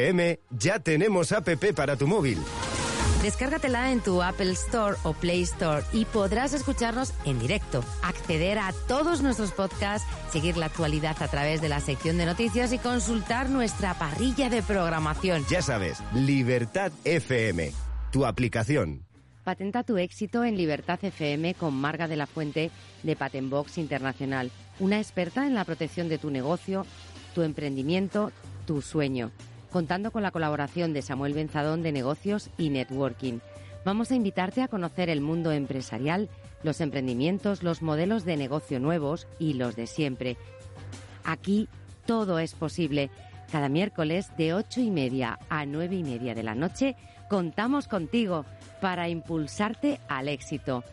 FM ya tenemos app para tu móvil. Descárgatela en tu Apple Store o Play Store y podrás escucharnos en directo, acceder a todos nuestros podcasts, seguir la actualidad a través de la sección de noticias y consultar nuestra parrilla de programación. Ya sabes, Libertad FM, tu aplicación. Patenta tu éxito en Libertad FM con Marga de la Fuente de Patentbox Internacional, una experta en la protección de tu negocio, tu emprendimiento, tu sueño contando con la colaboración de Samuel Benzadón de Negocios y Networking. Vamos a invitarte a conocer el mundo empresarial, los emprendimientos, los modelos de negocio nuevos y los de siempre. Aquí todo es posible. Cada miércoles de ocho y media a nueve y media de la noche contamos contigo para impulsarte al éxito.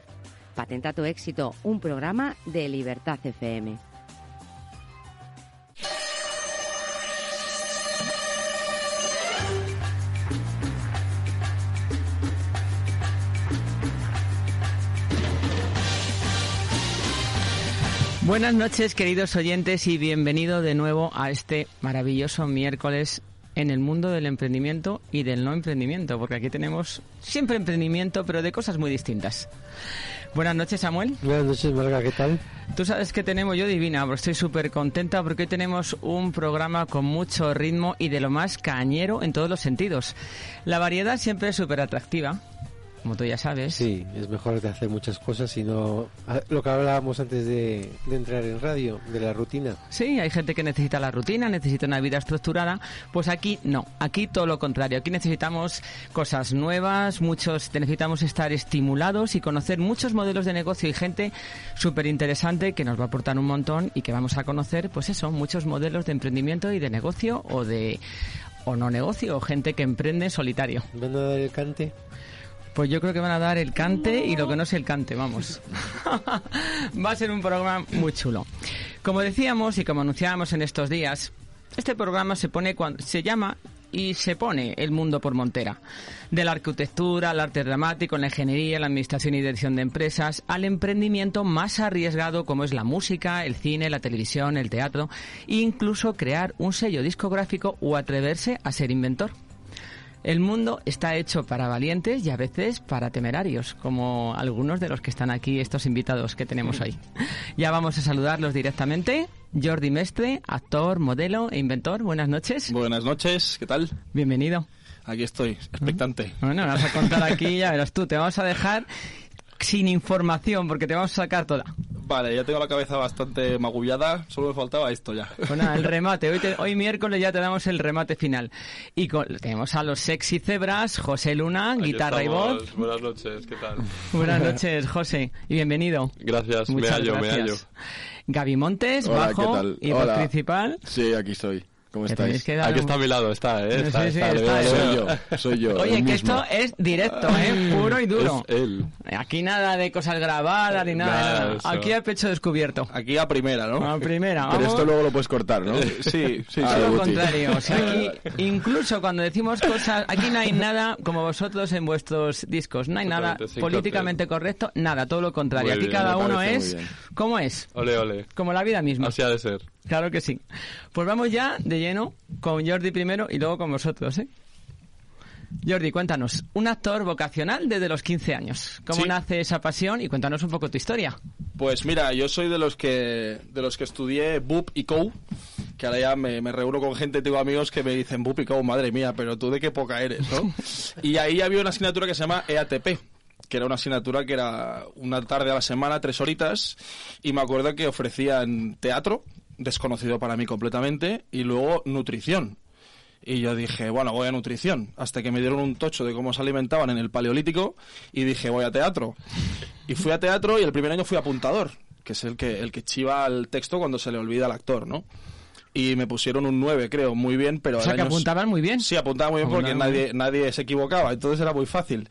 Patenta tu éxito, un programa de Libertad FM. Buenas noches, queridos oyentes, y bienvenido de nuevo a este maravilloso miércoles en el mundo del emprendimiento y del no emprendimiento, porque aquí tenemos siempre emprendimiento, pero de cosas muy distintas. Buenas noches, Samuel. Buenas noches, Marga, ¿qué tal? Tú sabes que tenemos yo divina, pero estoy súper contenta porque hoy tenemos un programa con mucho ritmo y de lo más cañero en todos los sentidos. La variedad siempre es súper atractiva como tú ya sabes. Sí, es mejor de hacer muchas cosas y no... Lo que hablábamos antes de, entrar en radio, de la rutina. Sí, hay gente que necesita la rutina, necesita una vida estructurada. Pues aquí no, aquí todo lo contrario. Aquí necesitamos cosas nuevas, muchos necesitamos estar estimulados y conocer muchos modelos de negocio y gente súper interesante que nos va a aportar un montón y que vamos a conocer, pues eso, muchos modelos de emprendimiento y de negocio o de o no negocio, o gente que emprende solitario. ¿Van a dar el cante? Pues yo creo que van a dar el cante y lo que no es el cante, vamos. Va a ser un programa muy chulo. Como decíamos y como anunciábamos en estos días, este programa se pone cuando se llama y se pone el mundo por montera. De la arquitectura, al arte dramático, la ingeniería, la administración y dirección de empresas, al emprendimiento más arriesgado como es la música, el cine, la televisión, el teatro, e incluso crear un sello discográfico o atreverse a ser inventor. El mundo está hecho para valientes y a veces para temerarios, como algunos de los que están aquí, estos invitados que tenemos hoy. Ya vamos a saludarlos directamente. Jordi Mestre, actor, modelo e inventor. Buenas noches. Buenas noches, ¿qué tal? Bienvenido. Aquí estoy, expectante. Bueno, vas a contar aquí, ya verás tú, te vamos a dejar sin información porque te vamos a sacar toda. Vale, ya tengo la cabeza bastante magullada, solo me faltaba esto ya. Bueno, el remate. Hoy, hoy miércoles ya te damos el remate final. Y tenemos a los sexy cebras, José Luna, guitarra y voz. Buenas noches, ¿qué tal? Buenas noches, José, y bienvenido. Gracias, me hallo, me hallo. Gaby Montes, bajo y voz principal. Sí, aquí estoy. ¿Cómo estáis? Aquí está a mi lado, está, ¿eh? Está, sí, sí, está, soy yo, soy yo. Oye, que esto es directo, ¿eh? Puro y duro. Es él. Aquí nada de cosas grabadas ni nada. nada. Aquí a pecho descubierto. Aquí a primera, ¿no? A primera. Pero esto luego lo puedes cortar, ¿no? sí, sí. Todo lo contrario. O sea, aquí, incluso cuando decimos cosas, aquí no hay nada como vosotros en vuestros discos. No hay nada políticamente correcto, nada, todo lo contrario. aquí cada uno es como es. Ole, ole. Como la vida misma. Así ha de ser. Claro que sí. Pues vamos ya de lleno con Jordi primero y luego con vosotros, ¿eh? Jordi, cuéntanos, un actor vocacional desde los 15 años. ¿Cómo nace esa pasión? Y cuéntanos un poco tu historia. Pues mira, yo soy de los que de los que estudié BUP y COU, que ahora ya me, reúno con gente, tengo amigos que me dicen BUP y COU, madre mía, pero tú de qué poca eres, ¿no? y ahí había una asignatura que se llama EATP, que era una asignatura que era una tarde a la semana, tres horitas, y me acuerdo que ofrecían teatro, desconocido para mí completamente, y luego nutrición. Y yo dije, bueno, voy a nutrición, hasta que me dieron un tocho de cómo se alimentaban en el paleolítico, y dije, voy a teatro. Y fui a teatro y el primer año fui apuntador, que es el que, el que chiva el texto cuando se le olvida al actor, ¿no? y me pusieron un 9, creo, muy bien, pero... O sea, que apuntaban muy bien. Sí, apuntaban muy bien porque nadie, nadie se equivocaba, entonces era muy fácil.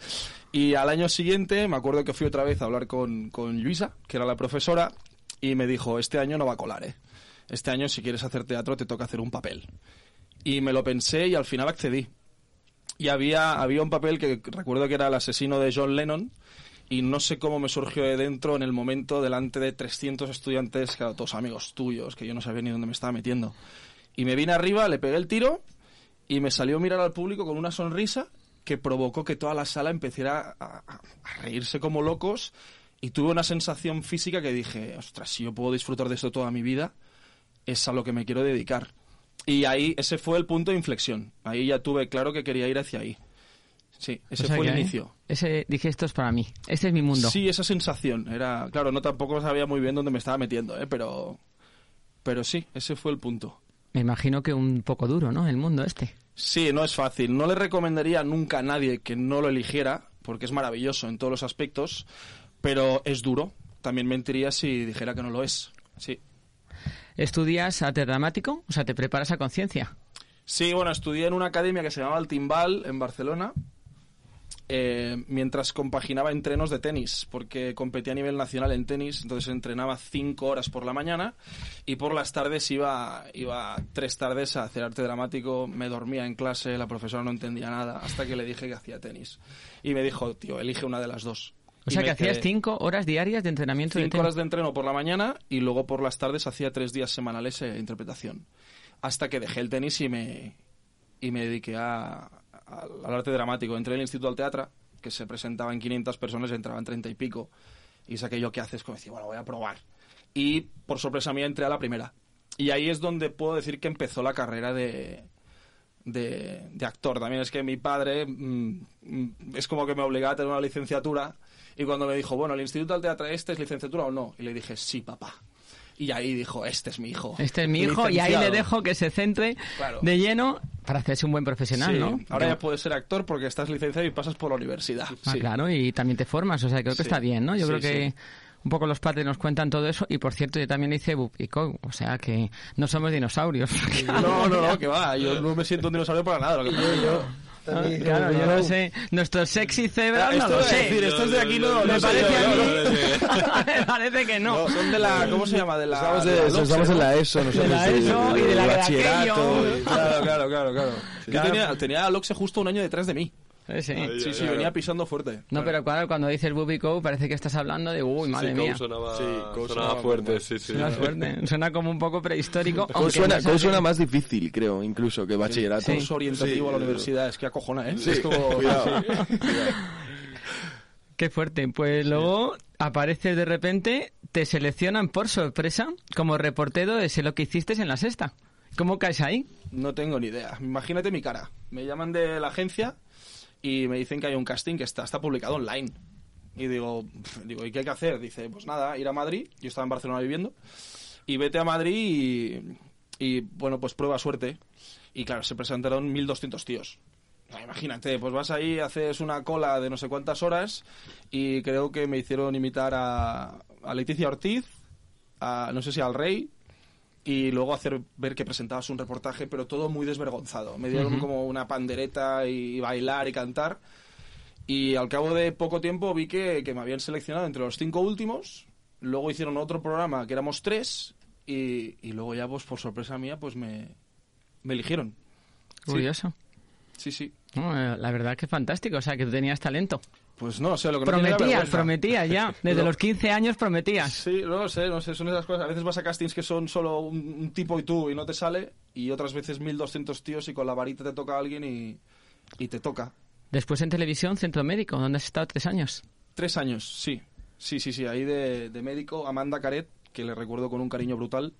Y al año siguiente me acuerdo que fui otra vez a hablar con, con Luisa, que era la profesora, y me dijo, este año no va a colar, ¿eh? Este año si quieres hacer teatro te toca hacer un papel. Y me lo pensé y al final accedí. Y había, había un papel que recuerdo que era el asesino de John Lennon y no sé cómo me surgió de dentro en el momento delante de 300 estudiantes, todos amigos tuyos, que yo no sabía ni dónde me estaba metiendo. Y me vine arriba, le pegué el tiro y me salió mirar al público con una sonrisa que provocó que toda la sala empezara a, a- a reírse como locos y tuve una sensación física que dije, ostras, si yo puedo disfrutar de esto toda mi vida, es a lo que me quiero dedicar. Y ahí, ese fue el punto de inflexión. Ahí ya tuve claro que quería ir hacia ahí. Sí, ese O sea fue que el inicio. Ese, dije, esto es para mí. Este es mi mundo. Sí, esa sensación. Era, claro, no tampoco sabía muy bien dónde me estaba metiendo, ¿eh? pero, pero sí, ese fue el punto. Me imagino que un poco duro, ¿no? El mundo este. Sí, no es fácil. No le recomendaría nunca a nadie que no lo eligiera, porque es maravilloso en todos los aspectos, pero es duro. También mentiría si dijera que no lo es. Sí. ¿Estudias arte dramático? O sea, ¿te preparas a conciencia? Sí, bueno, estudié en una academia que se llamaba El Timbal, en Barcelona, eh, mientras compaginaba entrenos de tenis, porque competía a nivel nacional en tenis, entonces entrenaba cinco horas por la mañana y por las tardes iba, iba tres tardes a hacer arte dramático, me dormía en clase, la profesora no entendía nada, hasta que le dije que hacía tenis. Y me dijo, tío, elige una de las dos. O sea, que hacías cinco horas diarias de entrenamiento de Cinco tenis. horas de entreno por la mañana y luego por las tardes hacía tres días semanales de interpretación. Hasta que dejé el tenis y me, y me dediqué a, a- al arte dramático. Entré en el Instituto del Teatro, que se presentaba en 500 personas, entraban 30 y pico. Y saqué yo qué haces, como decir, bueno, voy a probar. Y por sorpresa mía entré a la primera. Y ahí es donde puedo decir que empezó la carrera de, de, de actor. También es que mi padre mm, mm, es como que me obligaba a tener una licenciatura y cuando me dijo, bueno, el Instituto del Teatro este es licenciatura o no, y le dije, sí, papá. Y ahí dijo, este es mi hijo. Este es mi hijo y ahí le dejo que se centre Claro. de lleno para hacerse un buen profesional, Sí, ¿no? Ahora ya puedes ser actor porque estás licenciado y pasas por la universidad. Ah, Sí. claro, y también te formas, o sea, creo que Sí. está bien, ¿no? Yo creo que un poco los padres nos cuentan todo eso y, por cierto, yo también hice Bupico, o sea, que no somos dinosaurios. No, no, no, que va. Yo no me siento un dinosaurio para nada. Lo que que yo- Ah, claro, yo no sé. Nuestro sexy cebra no lo sé. decir, estos de aquí no, Me parece a mí. Me parece que no. Son de la. ¿Cómo se llama? De la. Estamos, de de- la LOPSE, estamos en la ESO, nosotros. De la ESO y de la bachillerato. Claro, claro, claro, claro. Yo Claro. tenía, tenía a Loxe justo un año detrás de mí. Sí, sí. Sí, sí, venía pisando fuerte. No, pero claro, cuando dices Bubico parece que estás hablando de, uy, madre sí, mía. Sonaba, Sí, Cou sonaba sonaba fuerte, sí, sí. Suena fuerte. Suena como un poco prehistórico. Aunque suena, no es suena más difícil, creo, incluso que bachillerato. Sí. Curso orientativo Sí, a la eh, universidad. Es que acojona, ¿eh? Es cuidado. Qué fuerte. Pues luego apareces de repente, te seleccionan por sorpresa como reportero de lo que hiciste en la sexta. ¿Cómo caes ahí? No tengo ni idea. Imagínate mi cara. Me llaman de la agencia y me dicen que hay un casting que está, está publicado online. Y digo, digo, ¿y qué hay que hacer? Dice, pues nada, ir a Madrid. Yo estaba en Barcelona viviendo. Y vete a Madrid y, bueno, pues prueba suerte. Y claro, se presentaron 1.200 tíos. Imagínate, pues vas ahí, haces una cola de no sé cuántas horas y creo que me hicieron imitar a, a Leticia Ortiz, a, no sé si al Rey, y luego hacer ver que presentabas un reportaje, pero todo muy desvergonzado. Me dieron como una pandereta y bailar y cantar. Y al cabo de poco tiempo vi que, que me habían seleccionado entre los cinco últimos. Luego hicieron otro programa que éramos tres. Y, y luego ya, pues por sorpresa mía, pues me, me eligieron. Curioso. Sí, sí. No, eh, la verdad que fantástico. O sea, que tú tenías talento. Pues no sé, lo que no tenía era Prometías, prometías ya. Desde No. los 15 años prometías. Sí, no lo sé, no sé, son esas cosas. A veces vas a castings que son solo un, un tipo y tú y no te sale, y otras veces 1200 tíos y con la varita te toca a alguien y, y te toca. Después en televisión, Centro Médico, donde has estado tres años. Tres años, sí. Sí, sí, sí, ahí de, de médico, Amanda Caret, que le recuerdo con un cariño brutal.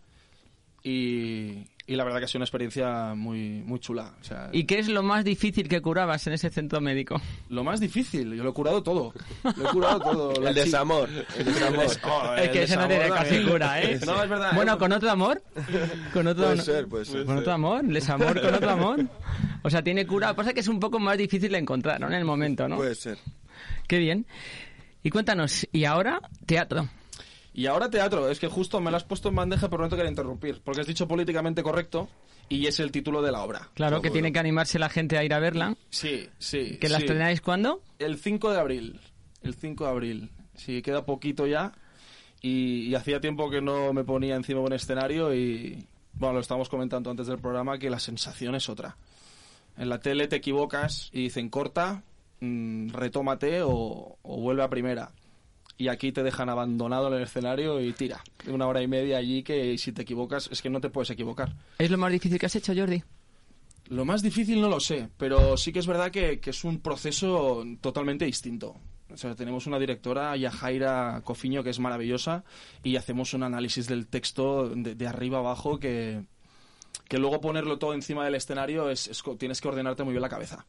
Y, y la verdad que ha sido una experiencia muy, muy chula. O sea, ¿Y qué es lo más difícil que curabas en ese centro médico? lo más difícil, yo lo he curado todo. Lo he curado todo. El desamor. El desamor. Oh, es el que ese no desamor tiene casi también. cura, ¿eh? No, es verdad. Bueno, eh, ¿con otro amor? ¿Con otro, Puede ser, puede ser. ¿Con otro amor? ¿Les amor con otro amor? O sea, tiene cura. Lo que pasa es que es un poco más difícil de encontrar, ¿no? En el momento, ¿no? Puede ser. Qué bien. Y cuéntanos, ¿y ahora teatro? Y ahora teatro, es que justo me lo has puesto en bandeja, pero no te quería interrumpir, porque has dicho políticamente correcto y es el título de la obra. Claro, que tiene que animarse la gente a ir a verla. Sí, sí. ¿Que la sí. estrenáis cuándo? El 5 de abril. El 5 de abril. Sí, queda poquito ya. Y, y hacía tiempo que no me ponía encima de un escenario y, bueno, lo estábamos comentando antes del programa, que la sensación es otra. En la tele te equivocas y dicen corta, mm, retómate o, o vuelve a primera. Y aquí te dejan abandonado en el escenario y tira. Una hora y media allí que si te equivocas es que no te puedes equivocar. ¿Es lo más difícil que has hecho, Jordi? Lo más difícil no lo sé, pero sí que es verdad que, que es un proceso totalmente distinto. O sea, tenemos una directora, Yajaira Cofiño, que es maravillosa, y hacemos un análisis del texto de, de arriba abajo que, que luego ponerlo todo encima del escenario es, tienes que ordenarte muy bien la cabeza.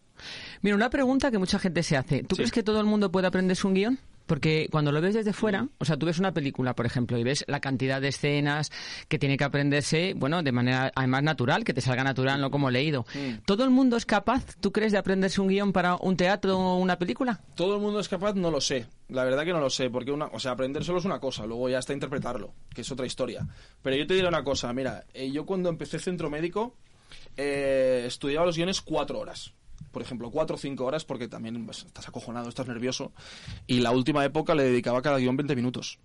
Mira, una pregunta que mucha gente se hace. ¿Tú Sí. crees que todo el mundo puede aprenderse un guion? Porque cuando lo ves desde fuera, o sea, tú ves una película, por ejemplo, y ves la cantidad de escenas que tiene que aprenderse, bueno, de manera además natural, que te salga natural, no como leído. ¿Todo el mundo es capaz, tú crees, de aprenderse un guion para un teatro o una película? ¿Todo el mundo es capaz? No lo sé. La verdad que no lo sé, porque una, o sea, aprender solo es una cosa, luego ya está interpretarlo, que es otra historia. Pero yo te diré una cosa, mira, eh, yo cuando empecé centro médico eh, estudiaba los guiones cuatro horas. Por ejemplo, cuatro o cinco horas, porque también pues, estás acojonado, estás nervioso. Y la última época le dedicaba a cada guion 20 minutos.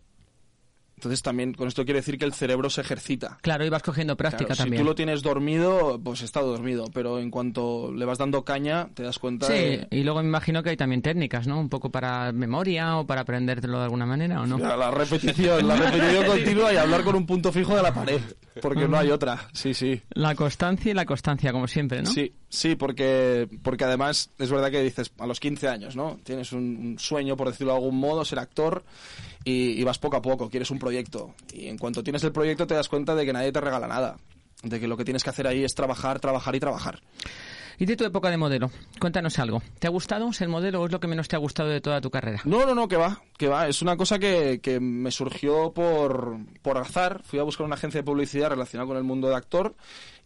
Entonces también con esto quiere decir que el cerebro se ejercita. Claro, y vas cogiendo práctica Claro, también. Si tú lo tienes dormido, pues está dormido, pero en cuanto le vas dando caña, te das cuenta Sí, de... y luego me imagino que hay también técnicas, ¿no? Un poco para memoria o para aprendértelo de alguna manera, ¿o no? La, la repetición, la repetición continua y hablar con un punto fijo de la pared, porque no hay otra. Sí, sí. La constancia y la constancia, como siempre, ¿no? Sí, sí, porque, porque además es verdad que dices, a los 15 años, ¿no? Tienes un, un sueño, por decirlo de algún modo, ser actor y, y vas poco a poco, quieres un proyecto. Y en cuanto tienes el proyecto te das cuenta de que nadie te regala nada. De que lo que tienes que hacer ahí es trabajar, trabajar y trabajar. Y de tu época de modelo, cuéntanos algo. ¿Te ha gustado ser modelo o es lo que menos te ha gustado de toda tu carrera? No, no, no, que va, que va. Es una cosa que, que me surgió por, por azar. Fui a buscar una agencia de publicidad relacionada con el mundo de actor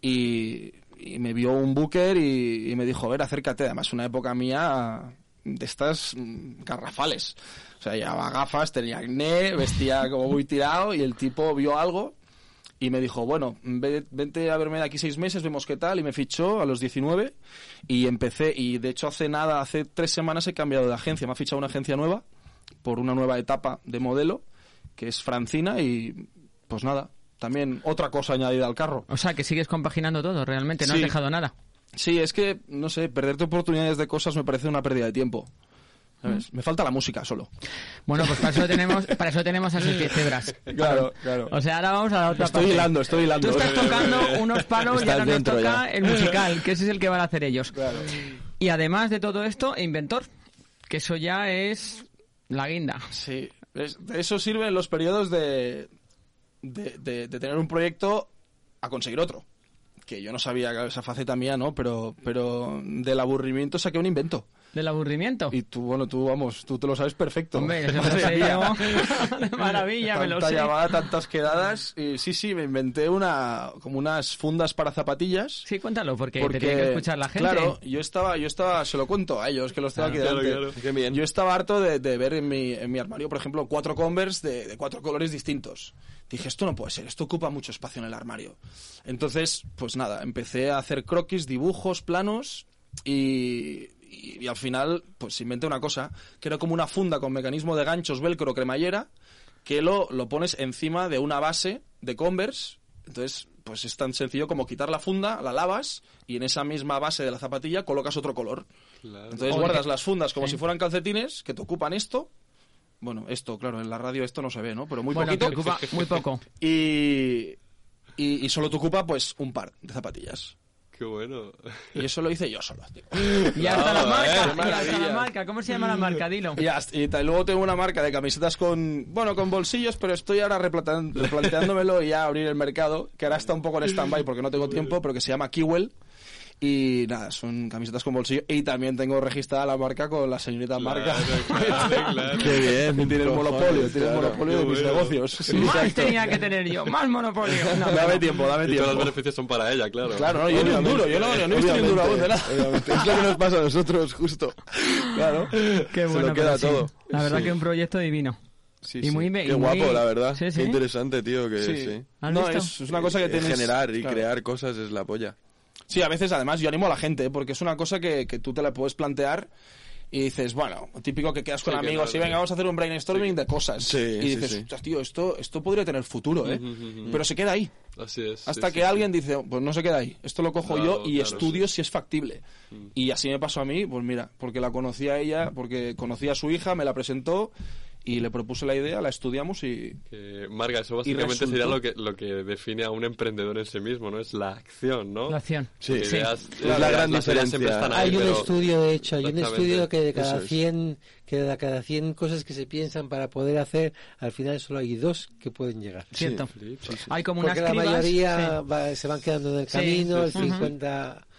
y, y me vio un booker y, me dijo, a ver, acércate. Además, una época mía de estas mm, garrafales. O sea, llevaba gafas, tenía acné, vestía como muy tirado y el tipo vio algo y me dijo, bueno, ve- vente a verme de aquí seis meses, vemos qué tal, y me fichó a los 19 y empecé, y de hecho hace nada, hace tres semanas he cambiado de agencia, me ha fichado una agencia nueva por una nueva etapa de modelo, que es Francina, y pues nada, también otra cosa añadida al carro. O sea, que sigues compaginando todo, realmente, no has dejado nada. Sí, es que, no sé, perderte oportunidades de cosas me parece una pérdida de tiempo. ¿sabes? Mm. Me falta la música solo. Bueno, pues para eso tenemos, para eso tenemos a Sergio Cebras. Claro, claro. O sea, ahora vamos a la otra Estoy parte. hilando, estoy hilando. Tú estás tocando unos palos y ahora nos toca ya. el musical, que ese es el que van a hacer ellos. Claro. Y además de todo esto, inventor, que eso ya es la guinda. Sí, eso sirven los periodos de, de, de- de tener un proyecto a conseguir otro. Que yo no sabía esa faceta mía, ¿no? Pero, pero del aburrimiento saqué un invento. Del aburrimiento. Y tú, bueno, tú, vamos, tú te lo sabes perfecto. Hombre, sé. De maravilla, me lo sé. llamada, tantas quedadas. Y sí, sí, me inventé una, como unas fundas para zapatillas. Sí, cuéntalo, porque, Porque, te tiene que escuchar la gente. Claro, yo estaba, yo estaba, se lo cuento a ellos, que los tengo aquí Claro, delante. claro. Qué bien. Yo estaba harto de, de ver en mi, en mi armario, por ejemplo, cuatro Converse de, de cuatro colores distintos. Dije, esto no puede ser, esto ocupa mucho espacio en el armario. Entonces, pues nada, empecé a hacer croquis, dibujos, planos y, y, y al final, pues inventé una cosa, que era como una funda con mecanismo de ganchos, velcro, cremallera, que lo, lo pones encima de una base de Converse. Entonces, pues es tan sencillo como quitar la funda, la lavas y en esa misma base de la zapatilla colocas otro color. Entonces Oye, guardas las fundas como si fueran calcetines que te ocupan esto. Bueno, esto, claro, en la radio esto no se ve, ¿no? Pero muy bueno, poquito. te ocupa muy poco. Y, y, y solo te ocupa, pues, un par de zapatillas. Qué bueno. Y eso lo hice yo solo, tío. Y hasta la marca, eh, y hasta la marca. ¿Cómo se llama la marca? Dilo. Y, hasta- y ta- luego tengo una marca de camisetas con, bueno, con bolsillos, pero estoy ahora replanteándomelo y ya abrir el mercado, que ahora está un poco en stand-by porque no tengo tiempo, pero que se llama Kiwell. Y nada, son camisetas con bolsillo. Y también tengo registrada la marca con la señorita marca. claro, claro. Qué bien, tiene el monopolio, tiene el claro, monopolio de mis bueno. negocios. Sí, más exacto. tenía que tener yo, más monopolio. No, Dame no. tiempo, dame Y todos los tiempo. beneficios son para ella, claro. Claro, no, yo ni un duro, yo no, yo no he visto ni un duro aún de nada. Es lo que nos pasa a nosotros, justo. Claro. Qué Se bueno, lo queda pero sí. todo. La verdad Sí. que un proyecto divino. Sí, Y muy Qué y muy- guapo, la verdad. Sí, sí. Qué interesante, tío, que sí. Sí. ¿Has No, es, es una cosa que Eh, tienes... Generar y claro. crear cosas es la polla. Sí, a veces además yo animo a la gente, porque es una cosa que, que tú te la puedes plantear y dices, bueno, típico que quedas con Sí, amigos no, y venga, sí. vamos a hacer un brainstorming Sí. de cosas. Sí, y dices, sí. "Ostras, tío, esto, esto podría tener futuro, ¿eh? Pero se queda ahí. Así es. Hasta que alguien dice, pues no se queda ahí, esto lo cojo Claro, yo y claro, estudio si es factible. Y así me pasó a mí, pues mira, porque la conocí a ella, porque conocí a su hija, me la presentó y le propuse la idea, la estudiamos y... Que, Marga, eso básicamente resultó- sería lo que, lo que define a un emprendedor en sí mismo, ¿no? Es la acción, ¿no? La acción. Sí. ideas- Es ideas- la gran diferencia. están ahí, Hay un pero- estudio, de hecho, hay un estudio que de cada Eso es. 100 que de cada 100 cosas que se piensan para poder hacer, al final solo hay dos que pueden llegar. Cierto. Sí, sí, sí. Hay como unas Porque la mayoría sí. va- se van quedando en el Sí, camino, sí, el sí. 50 el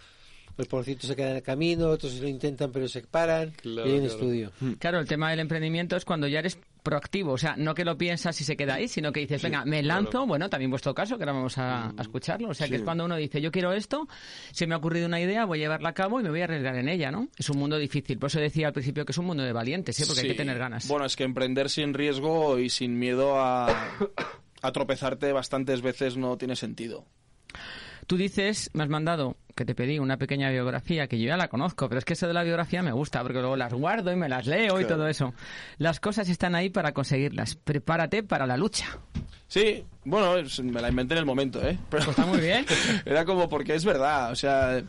por ciento se queda en el camino, otros lo intentan pero se paran. Claro, y hay un claro. estudio. Claro, el tema del emprendimiento es cuando ya eres proactivo, o sea, no que lo piensas y se queda ahí, sino que dices, venga, me lanzo, bueno, también vuestro caso, que ahora vamos a, a escucharlo, o sea, que es cuando uno dice, yo quiero esto, se me ha ocurrido una idea, voy a llevarla a cabo y me voy a arriesgar en ella, ¿no? Es un mundo difícil, por eso decía al principio que es un mundo de valientes, ¿eh? porque hay Sí. que tener ganas. Bueno, es que emprender sin riesgo y sin miedo a, a tropezarte bastantes veces no tiene sentido. Tú dices, me has mandado, que te pedí una pequeña biografía, que yo ya la conozco, pero es que eso de la biografía me gusta, porque luego las guardo y me las leo y todo eso. Las cosas están ahí para conseguirlas. Prepárate para la lucha. Sí, bueno, me la inventé en el momento, ¿eh? Pero Pues está muy bien. Era como porque es verdad, o sea,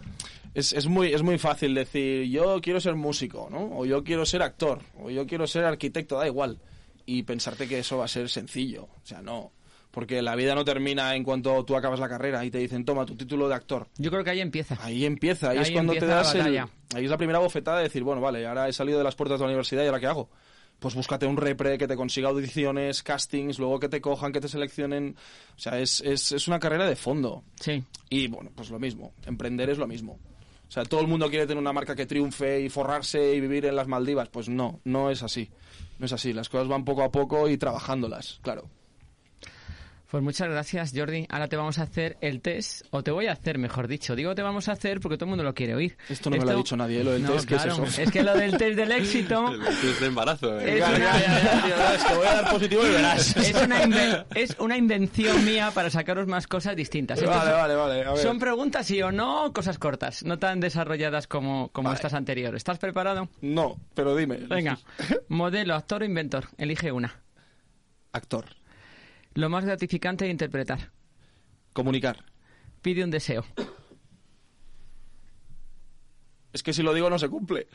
es, es muy, es muy fácil decir, yo quiero ser músico, ¿no? O yo quiero ser actor, o yo quiero ser arquitecto, da igual. Y pensarte que eso va a ser sencillo, o sea, no. Porque la vida no termina en cuanto tú acabas la carrera y te dicen, toma tu título de actor. Yo creo que ahí empieza. Ahí empieza, ahí, Ahí es cuando te das el-. Ahí es la primera bofetada de decir, bueno, vale, ahora he salido de las puertas de la universidad y ahora qué hago. Pues búscate un repre que te consiga audiciones, castings, luego que te cojan, que te seleccionen. O sea, es, es, es una carrera de fondo. Sí. Y bueno, pues lo mismo. Emprender es lo mismo. O sea, todo el mundo quiere tener una marca que triunfe y forrarse y vivir en las Maldivas. Pues no, no es así. No es así. Las cosas van poco a poco y trabajándolas, claro. Pues muchas gracias, Jordi. Ahora te vamos a hacer el test, o te voy a hacer, mejor dicho. Digo te vamos a hacer porque todo el mundo lo quiere oír. Esto no me lo ha dicho nadie, lo del No, test, ¿qué es claro, eso? que lo del test del éxito El test de embarazo, ¿eh? Es una- ya, ya, ya, tío, es que voy a dar positivo y verás. es una, inve- es una invención mía para sacaros más cosas distintas. Vale, vale, vale. A ver. Son preguntas sí o no, cosas cortas, no tan desarrolladas como, como Vale. estas anteriores. ¿Estás preparado? No, pero dime. Venga, modelo, actor o inventor, elige una. Actor. Lo más gratificante de interpretar. Comunicar. Pide un deseo. Es que si lo digo no se cumple.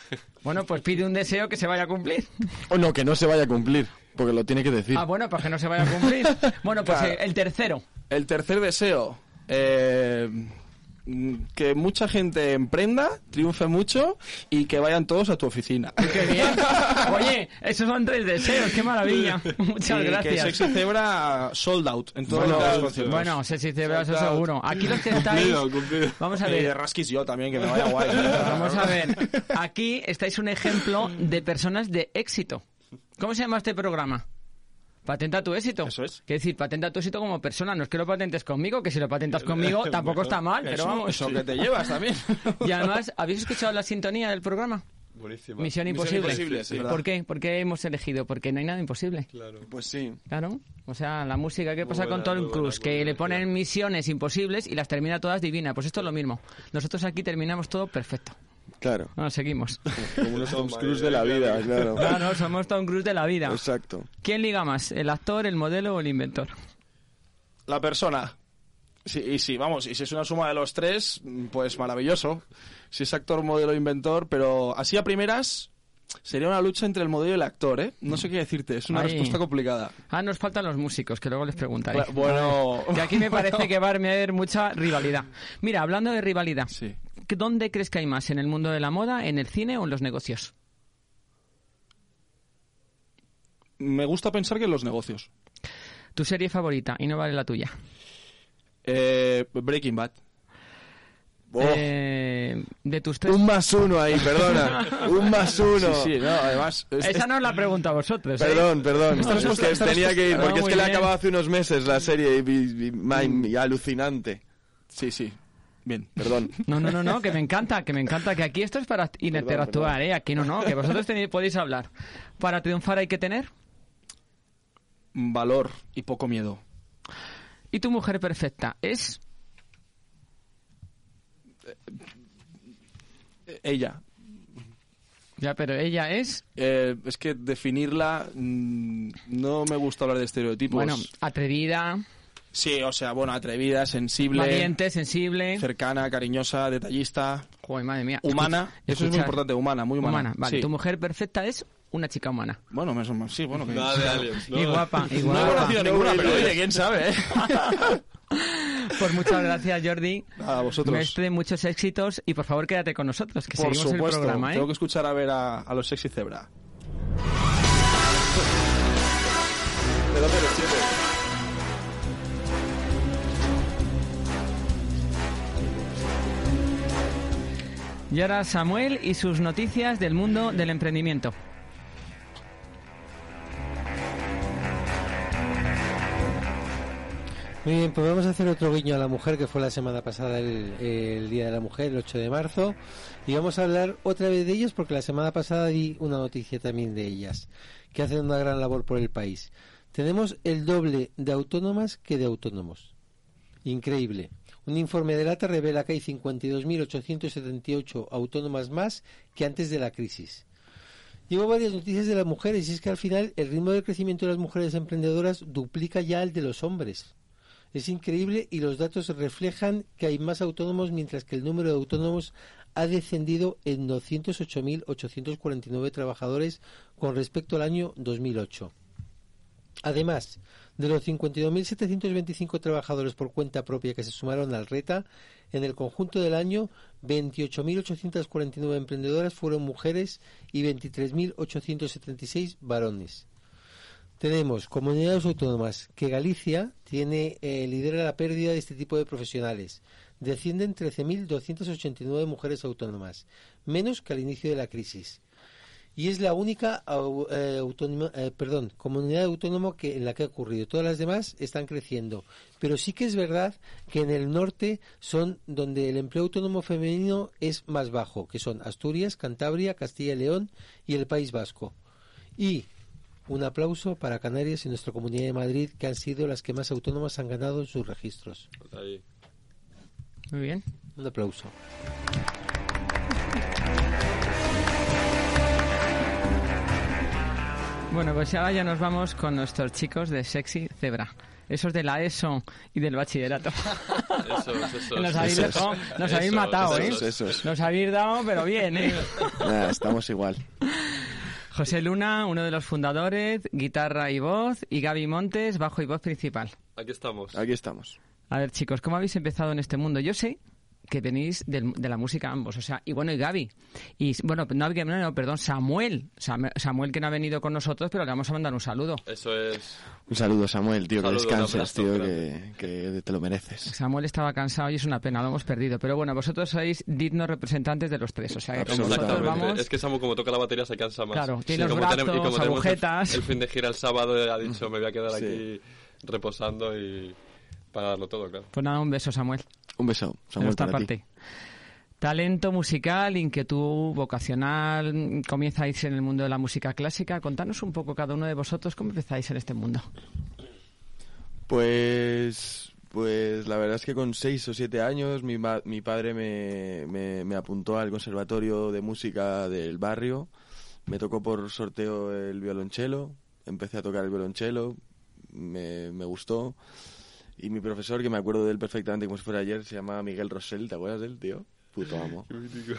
Bueno, pues pide un deseo que se vaya a cumplir. O no, que no se vaya a cumplir, porque lo tiene que decir. Ah, bueno, pues que no se vaya a cumplir. Bueno, pues Claro. eh, el tercero. El tercer deseo. eh, que mucha gente emprenda, triunfe mucho y que vayan todos a tu oficina. Qué bien. Oye, esos son tres deseos, qué maravilla. Muchas Y Que gracias. Sexy Cebra sold out en todos Bueno, los. Bueno, te veo eso seguro. Aquí los que estáis... Cumplido, cumplido. Vamos a Y de ver. Raskis yo también, que me vaya guay. Vamos a ver. Aquí estáis un ejemplo de personas de éxito. ¿Cómo se llama este programa? Patenta tu éxito. Eso es. Quiere decir, patenta tu éxito como persona. No es que lo patentes conmigo, que si lo patentas conmigo tampoco está mal, pero Eso, vamos. eso que te llevas también. Y además, ¿habéis escuchado la sintonía del programa? Buenísimo. Misión Misión Imposible. Imposible, sí, ¿Por qué? ¿Por qué hemos elegido? Porque no hay nada imposible. Claro. Pues sí. Claro. O sea, la música que pasa buena, con Tom Cruise, que le ponen misiones imposibles y las termina todas divinas. Pues esto es lo mismo. Nosotros aquí terminamos todo perfecto. Claro. Bueno, seguimos. Como unos Tom Cruise de la vida, claro. No, no, somos Tom Cruise de la vida. Exacto. ¿Quién liga más? ¿El actor, el modelo o el inventor? La persona. Sí, y sí, vamos, y si es una suma de los tres, pues maravilloso. Si es actor, modelo, inventor, pero así a primeras sería una lucha entre el modelo y el actor, ¿eh? No sé qué decirte, es una Ay. respuesta complicada. Ah, nos faltan los músicos, que luego les preguntaré. Bueno, Que aquí me parece que va a haber mucha rivalidad. Mira, hablando de rivalidad, Sí. ¿qué- ¿dónde crees que hay más? ¿En el mundo de la moda, en el cine o en los negocios? Me gusta pensar que en los negocios. Tu serie favorita, y no vale la tuya. Eh, Breaking Bad. Oh, Eh, de tus tres... Un más uno ahí, perdona. Un más uno. Sí, sí, no, además... es- Esa es- no os la pregunto a vosotros. ¿eh? Perdón, perdón. Esta Es que tenía que ir, porque No, es que la acabado hace unos meses la serie y, y alucinante. Sí, sí. Bien. Perdón. No, no, no, no, que me encanta, que me encanta, que aquí esto es para interactuar, ¿eh? Aquí no, no, que vosotros tenéis- podéis hablar. Para triunfar hay que tener. Valor y poco miedo. ¿Y tu mujer perfecta es? Eh, Ella. Ya, pero ella es, Eh, es que definirla mm, no me gusta hablar de estereotipos. bueno, atrevida, Sí, o sea, bueno, atrevida, sensible, valiente, sensible. cercana, cariñosa, detallista, Joder, madre mía. humana. Escucha- Eso es muy importante, humana, muy humana. Humana, vale. Sí. ¿Tu mujer perfecta es? una chica humana. Bueno, más o menos, sí, bueno. Que... Nada de aliens, ¿no? Y guapa, y No he guapa. conocido ninguna, pero oye, quién sabe, ¿eh? Pues muchas gracias, Jordi. A vosotros. Mestre, muchos éxitos y por favor quédate con nosotros, que Por seguimos supuesto, el programa, ¿eh? tengo que escuchar a ver a, a los sexy zebra. Y ahora Samuel y sus noticias del mundo del emprendimiento. Muy bien, pues vamos a hacer otro guiño a la mujer que fue la semana pasada el, Día de la Mujer, el 8 de marzo. Y vamos a hablar otra vez de ellas porque la semana pasada di una noticia también de ellas, que hacen una gran labor por el país. Tenemos el doble de autónomas que de autónomos. Increíble. Un informe de LATA revela que hay 52.878 autónomas más que antes de la crisis. Llevo varias noticias de las mujeres y es que al final el ritmo de crecimiento de las mujeres emprendedoras duplica ya el de los hombres. Es increíble y los datos reflejan que hay más autónomos mientras que el número de autónomos ha descendido en 208.849 trabajadores con respecto al año 2008. Además, de los 52.725 trabajadores por cuenta propia que se sumaron al RETA, en el conjunto del año, 28.849 emprendedoras fueron mujeres y 23.876 varones. Tenemos comunidades autónomas que Galicia tiene eh, lidera la pérdida de este tipo de profesionales. Descienden 13.289 mujeres autónomas, menos que al inicio de la crisis. Y es la única eh, eh, perdón, comunidad autónoma que, en la que ha ocurrido. Todas las demás están creciendo. Pero sí que es verdad que en el norte son donde el empleo autónomo femenino es más bajo, que son Asturias, Cantabria, Castilla y León y el País Vasco. Y un aplauso para Canarias y nuestra Comunidad de Madrid, que han sido las que más autónomas han ganado en sus registros. Ahí. Muy bien. Un aplauso. Bueno, pues ahora ya nos vamos con nuestros chicos de Sexy Zebra. Esos de la ESO y del bachillerato. Esos, esos. nos habéis, esos. dejado- nos habéis Esos, matado, ¿eh? esos, esos. Nos habéis dado, pero bien, ¿eh? Nada, estamos igual. José Luna, uno de los fundadores, guitarra y voz, y Gaby Montes, bajo y voz principal. Aquí estamos. Aquí estamos. A ver, chicos, ¿cómo habéis empezado en este mundo? Yo sé que venís del- de la música ambos, o sea, y bueno, y Gaby. Y bueno, no, no, no, perdón, Samuel. Sam- Samuel que no ha venido con nosotros, pero le vamos a mandar un saludo. Eso es. Un saludo, Samuel, tío, Saludo, que descanses, abrazo tío, que, que te lo mereces. Samuel estaba cansado y es una pena, lo hemos perdido. Pero bueno, vosotros sois dignos representantes de los tres, o sea, que vosotros vamos... Es que Samu, como toca la batería, se cansa más. Claro, tiene Y los como tenem- y brazos, como tenemos el- agujetas. El, fin de gira el sábado, ha dicho, me voy a quedar Sí. aquí reposando y para darlo todo, claro. Pues nada, un beso, Samuel. Un beso, Samuel, nuestra para ti. parte. Talento musical, inquietud vocacional, comienzáis en el mundo de la música clásica. Contanos un poco cada uno de vosotros cómo empezáis en este mundo. Pues, pues la verdad es que con seis o siete años mi, mi padre me, me, me apuntó al conservatorio de música del barrio. Me tocó por sorteo el violonchelo. Empecé a tocar el violonchelo. Me, me gustó. Y mi profesor, que me acuerdo de él perfectamente como si fuera ayer, se llama Miguel Rosell. ¿Te acuerdas de él, tío? Puto amo.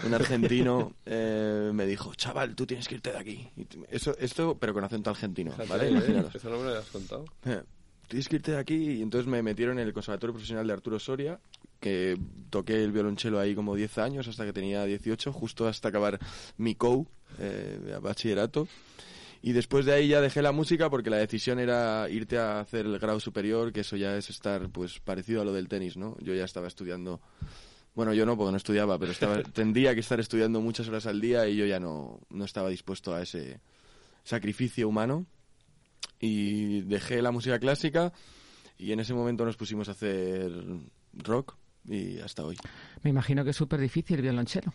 Un argentino eh, me dijo, chaval, tú tienes que irte de aquí. Y Eso, esto, pero con acento argentino, ¿vale? Imaginaros. Eso no me lo habías contado. Eh, Tienes que irte de aquí. Y entonces me metieron en el Conservatorio Profesional de Arturo Soria, que toqué el violonchelo ahí como 10 años, hasta que tenía 18, justo hasta acabar mi COU, eh, bachillerato. Y después de ahí ya dejé la música porque la decisión era irte a hacer el grado superior, que eso ya es estar pues parecido a lo del tenis, ¿no? Yo ya estaba estudiando bueno, yo no, porque no estudiaba, pero estaba, tendría que estar estudiando muchas horas al día y yo ya no, no estaba dispuesto a ese sacrificio humano. Y dejé la música clásica y en ese momento nos pusimos a hacer rock y hasta hoy. Me imagino que es súper difícil el violonchelo.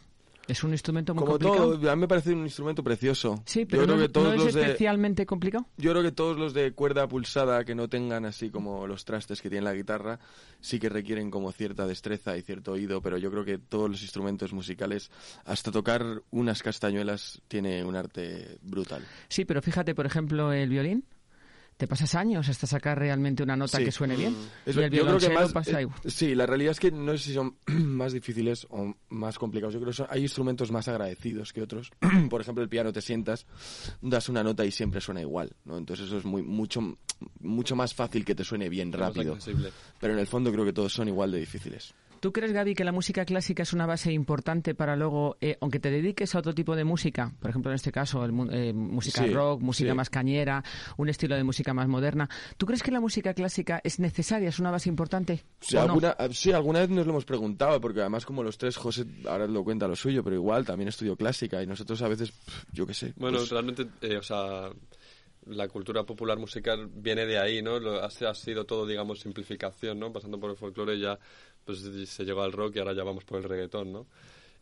Es un instrumento muy Como complicado. todo, a mí me parece un instrumento precioso. Sí, pero yo creo no, que todos no es los de especialmente complicado. yo creo que todos los de cuerda pulsada que no tengan así como los trastes que tiene la guitarra sí que requieren como cierta destreza y cierto oído, pero yo creo que todos los instrumentos musicales, hasta tocar unas castañuelas, tiene un arte brutal. Sí, pero fíjate, por ejemplo, el violín te pasas años hasta sacar realmente una nota Sí. que suene bien. Y el yo creo que más, pasa eh, igual. sí, la realidad es que no sé si son más difíciles o más complicados. Yo creo que son- hay instrumentos más agradecidos que otros. Por ejemplo, el piano te sientas, das una nota y siempre suena igual, ¿no? Entonces eso es muy mucho mucho más fácil que te suene bien rápido. Pero en el fondo creo que todos son igual de difíciles. ¿Tú crees, Gaby, que la música clásica es una base importante para luego, eh, aunque te dediques a otro tipo de música, por ejemplo en este caso el mu- eh, música Sí, rock, música sí. más cañera, un estilo de música más moderna, ¿tú crees que la música clásica es necesaria, es una base importante? Sí, alguna, ah, sí, alguna vez nos lo hemos preguntado, porque además como los tres, José ahora lo cuenta lo suyo, pero igual también estudió clásica y nosotros a veces, yo qué sé. Bueno, pues, realmente, eh, o sea, la cultura popular musical viene de ahí, ¿no? Lo- ha, ha sido todo, digamos, simplificación, ¿no? Pasando por el folclore ya pues se llegó al rock y ahora ya vamos por el reggaetón, ¿no?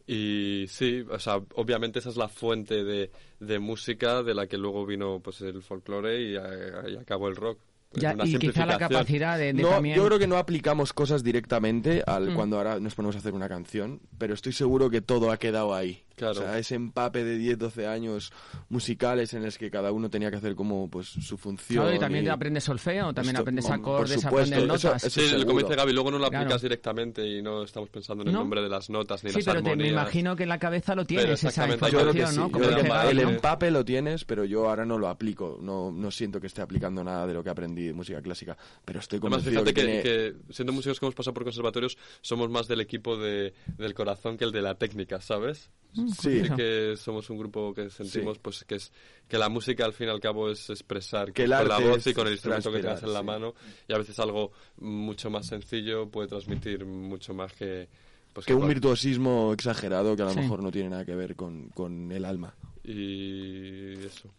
Y sí, o sea, obviamente esa es la fuente de, de música de la que luego vino pues el folclore y, a- y acabó el rock. Es Ya, y quizá la capacidad de, de no, también... yo creo que no aplicamos cosas directamente al Mm. cuando ahora nos ponemos a hacer una canción, pero estoy seguro que todo ha quedado ahí. Claro. O sea, ese empape de 10, 12 años musicales en los que cada uno tenía que hacer como pues su función. Claro, y también y- aprendes solfeo, también Esto- aprendes acordes, aprendes eso- notas. eso- Sí, seguro. como dice Gaby, luego no lo Claro. aplicas directamente y no estamos pensando en el ¿No? nombre de las notas ni Sí, las pero te, me armonías. imagino que en la cabeza lo tienes, esa información, sí, ¿no? Como dice Gaby, el empape lo tienes, pero yo ahora no lo aplico. No, no siento que esté aplicando nada de lo que aprendí de música clásica, pero estoy Además, convencido fíjate que, tiene- que siendo músicos que hemos pasado por conservatorios, somos más del equipo de, del corazón que el de la técnica, ¿sabes? Mm, Sí. curioso. que somos un grupo que sentimos Sí. pues que es que la música al fin y al cabo es expresar Que con la voz y con el instrumento que tienes en la sí. mano y a veces algo mucho más sencillo puede transmitir mucho más que pues que un cual- virtuosismo exagerado que a lo Sí. mejor no tiene nada que ver con, con el alma. y eso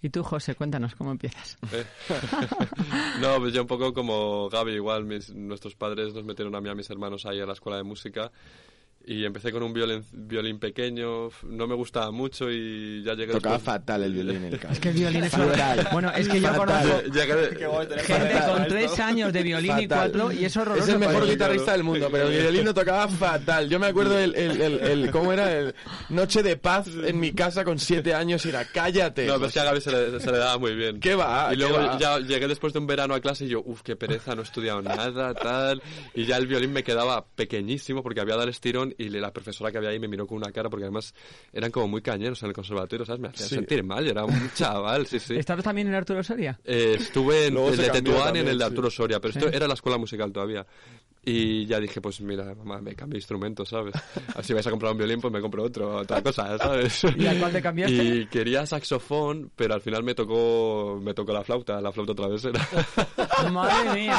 Y tú, José, cuéntanos cómo empiezas. Eh. no pues yo un poco como Gaby igual mis- nuestros padres nos metieron a mí y a mis hermanos ahí a la escuela de música y empecé con un violín, violín pequeño no me gustaba mucho y ya llegué Tocaba después- fatal el violín en el caso. Es que el violín es fatal. Bueno, es que yo conozco gente con tres años de violín y cuatro y es horroroso. Es el mejor guitarrista del mundo, pero el violín lo tocaba fatal. Yo me acuerdo el, el, el, el- ¿cómo era? El Noche de Paz en mi casa con siete años y era cállate. No, pero es que a Gaby se le, se le daba muy bien. ¿Qué va? Y luego ya llegué después de un verano a clase y yo, uff, qué pereza, no he estudiado nada, tal. Y ya el violín me quedaba pequeñísimo porque había dado el estirón y la profesora que había ahí me miró con una cara porque además eran como muy cañeros en el conservatorio, ¿sabes? Me hacía Sí. sentir mal, yo era un chaval, sí, sí. ¿Estabas también en Arturo Soria? Eh, estuve en Luego el de Tetuán y en el de sí. Arturo Soria, pero esto era la escuela musical todavía. Y ya dije, pues mira, mamá, me cambio de instrumento, ¿sabes? Si vais a comprar un violín, pues me compro otro, otra cosa, ¿sabes? ¿Y a cuál te cambiaste? Y quería saxofón, pero al final me tocó, me tocó la flauta, la flauta travesera. Madre mía,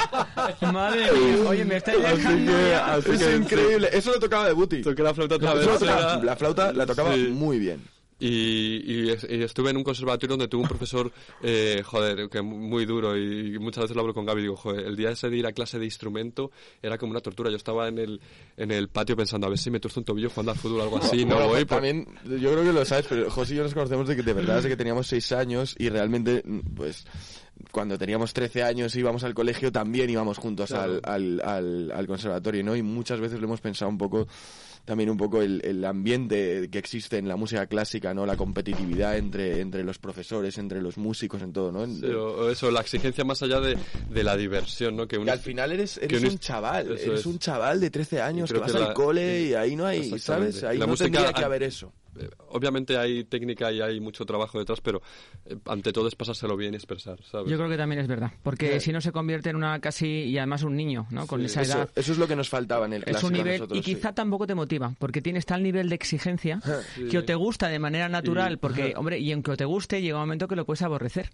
madre mía. Oye, me estáis dejando así Es que- increíble. Eso lo tocaba de Buti. Toqué la flauta travesera. la flauta la tocaba Sí. muy bien. Y, y es- y estuve en un conservatorio donde tuve un profesor, eh, joder, que muy duro y muchas veces lo hablo con Gaby y digo, joder, el día ese de ir a clase de instrumento era como una tortura. Yo estaba en el, en el patio pensando, a ver si me tuerzo un tobillo jugando al fútbol o algo así, no Bueno, voy. pues por- también, yo creo que lo sabes, pero José y yo nos conocemos de que de verdad desde que teníamos seis años y realmente, pues, cuando teníamos 13 años y íbamos al colegio también íbamos juntos Claro. al, al, al, al conservatorio, ¿no? Y muchas veces lo hemos pensado un poco, también un poco el, el ambiente que existe en la música clásica, ¿no? La competitividad entre, entre los profesores, entre los músicos, en todo, ¿no? En- Sí, o- eso, la exigencia más allá de, de la diversión, ¿no? Que, un- que al final eres, eres un chaval, eres es. un chaval de 13 años que vas que al cole y ahí no hay. ¿sabes? Ahí La no música- tendría que haber eso. Eh, obviamente hay técnica y hay mucho trabajo detrás, pero eh, ante todo es pasárselo bien y expresar, ¿sabes? Yo creo que también es verdad, porque Sí. si no se convierte en una casi, y además un niño, ¿no? Con Sí, esa Eso, edad. eso es lo que nos faltaba en el Es clásico un a nivel nosotros, y sí. quizá tampoco te motiva, porque tienes tal nivel de exigencia que o te gusta de manera natural, Y- porque, hombre, y aunque te guste, llega un momento que lo puedes aborrecer,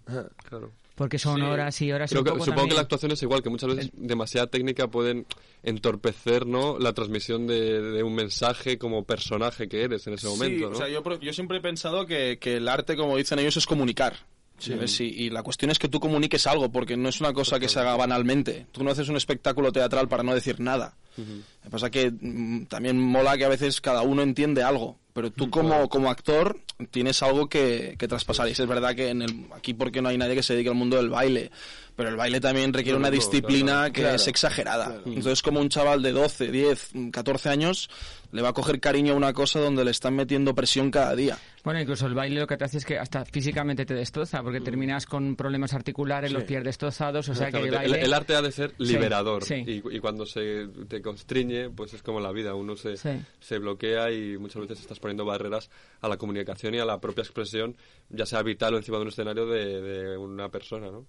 Claro. Porque son Sí. horas y horas y Creo que- supongo que la actuación es igual, que muchas veces demasiada técnica pueden entorpecer ¿no? la transmisión de, de un mensaje como personaje que eres en ese momento. Sí, ¿no? o sea, yo, yo siempre he pensado que, que el arte, como dicen ellos, es comunicar. ¿Sabes? Y, y la cuestión es que tú comuniques algo, porque no es una cosa que se haga banalmente. Tú no haces un espectáculo teatral para no decir nada. Lo que pasa que mm, también mola que a veces cada uno entiende algo, pero tú como, como actor tienes algo que, que traspasar. Y es verdad que en el, aquí porque no hay nadie que se dedique al mundo del baile, pero el baile también requiere una disciplina claro, que claro, es exagerada. Entonces como un chaval de 12, 10, 14 años le va a coger cariño a una cosa donde le están metiendo presión cada día. Bueno, incluso el baile lo que te hace es que hasta físicamente te destroza, porque terminas con problemas articulares, los pies destrozados, o sea que el baile... el, el arte ha de ser liberador sí. Y, y cuando se te constriñe, pues es como la vida, uno se, se bloquea y muchas veces estás poniendo barreras a la comunicación y a la propia expresión, ya sea vital o encima de un escenario de, de una persona, ¿no?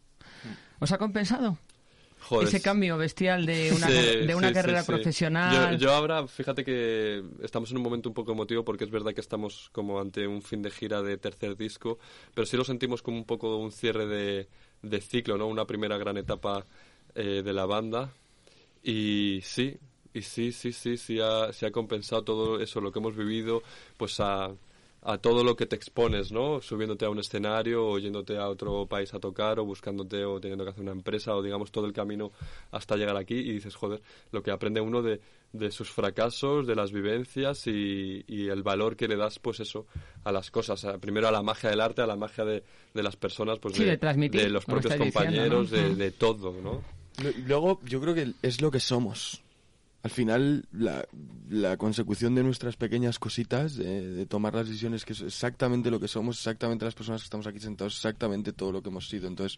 ¿Os ha compensado? Joder, Ese cambio bestial de una, Sí, de una sí, carrera sí, profesional. Yo, yo ahora, fíjate que estamos en un momento un poco emotivo porque es verdad que estamos como ante un fin de gira de tercer disco, pero sí lo sentimos como un poco un cierre de, de ciclo, ¿no? Una primera gran etapa eh, de la banda. Y sí, y sí, sí, sí, sí ha, sí ha compensado todo eso, lo que hemos vivido, pues a, a todo lo que te expones, ¿no? Subiéndote a un escenario o yéndote a otro país a tocar o buscándote o teniendo que hacer una empresa o digamos todo el camino hasta llegar aquí y dices, joder, lo que aprende uno de, de sus fracasos, de las vivencias y, y el valor que le das, pues eso, a las cosas. A- primero a la magia del arte, a la magia de, de las personas, pues Sí, de transmitir, de los propios diciendo, compañeros, ¿no? de, de todo, ¿no? Luego, yo creo que es lo que somos. Al final, la, la consecución de nuestras pequeñas cositas, de, de tomar las decisiones, que es exactamente lo que somos, exactamente las personas que estamos aquí sentados, exactamente todo lo que hemos sido. Entonces,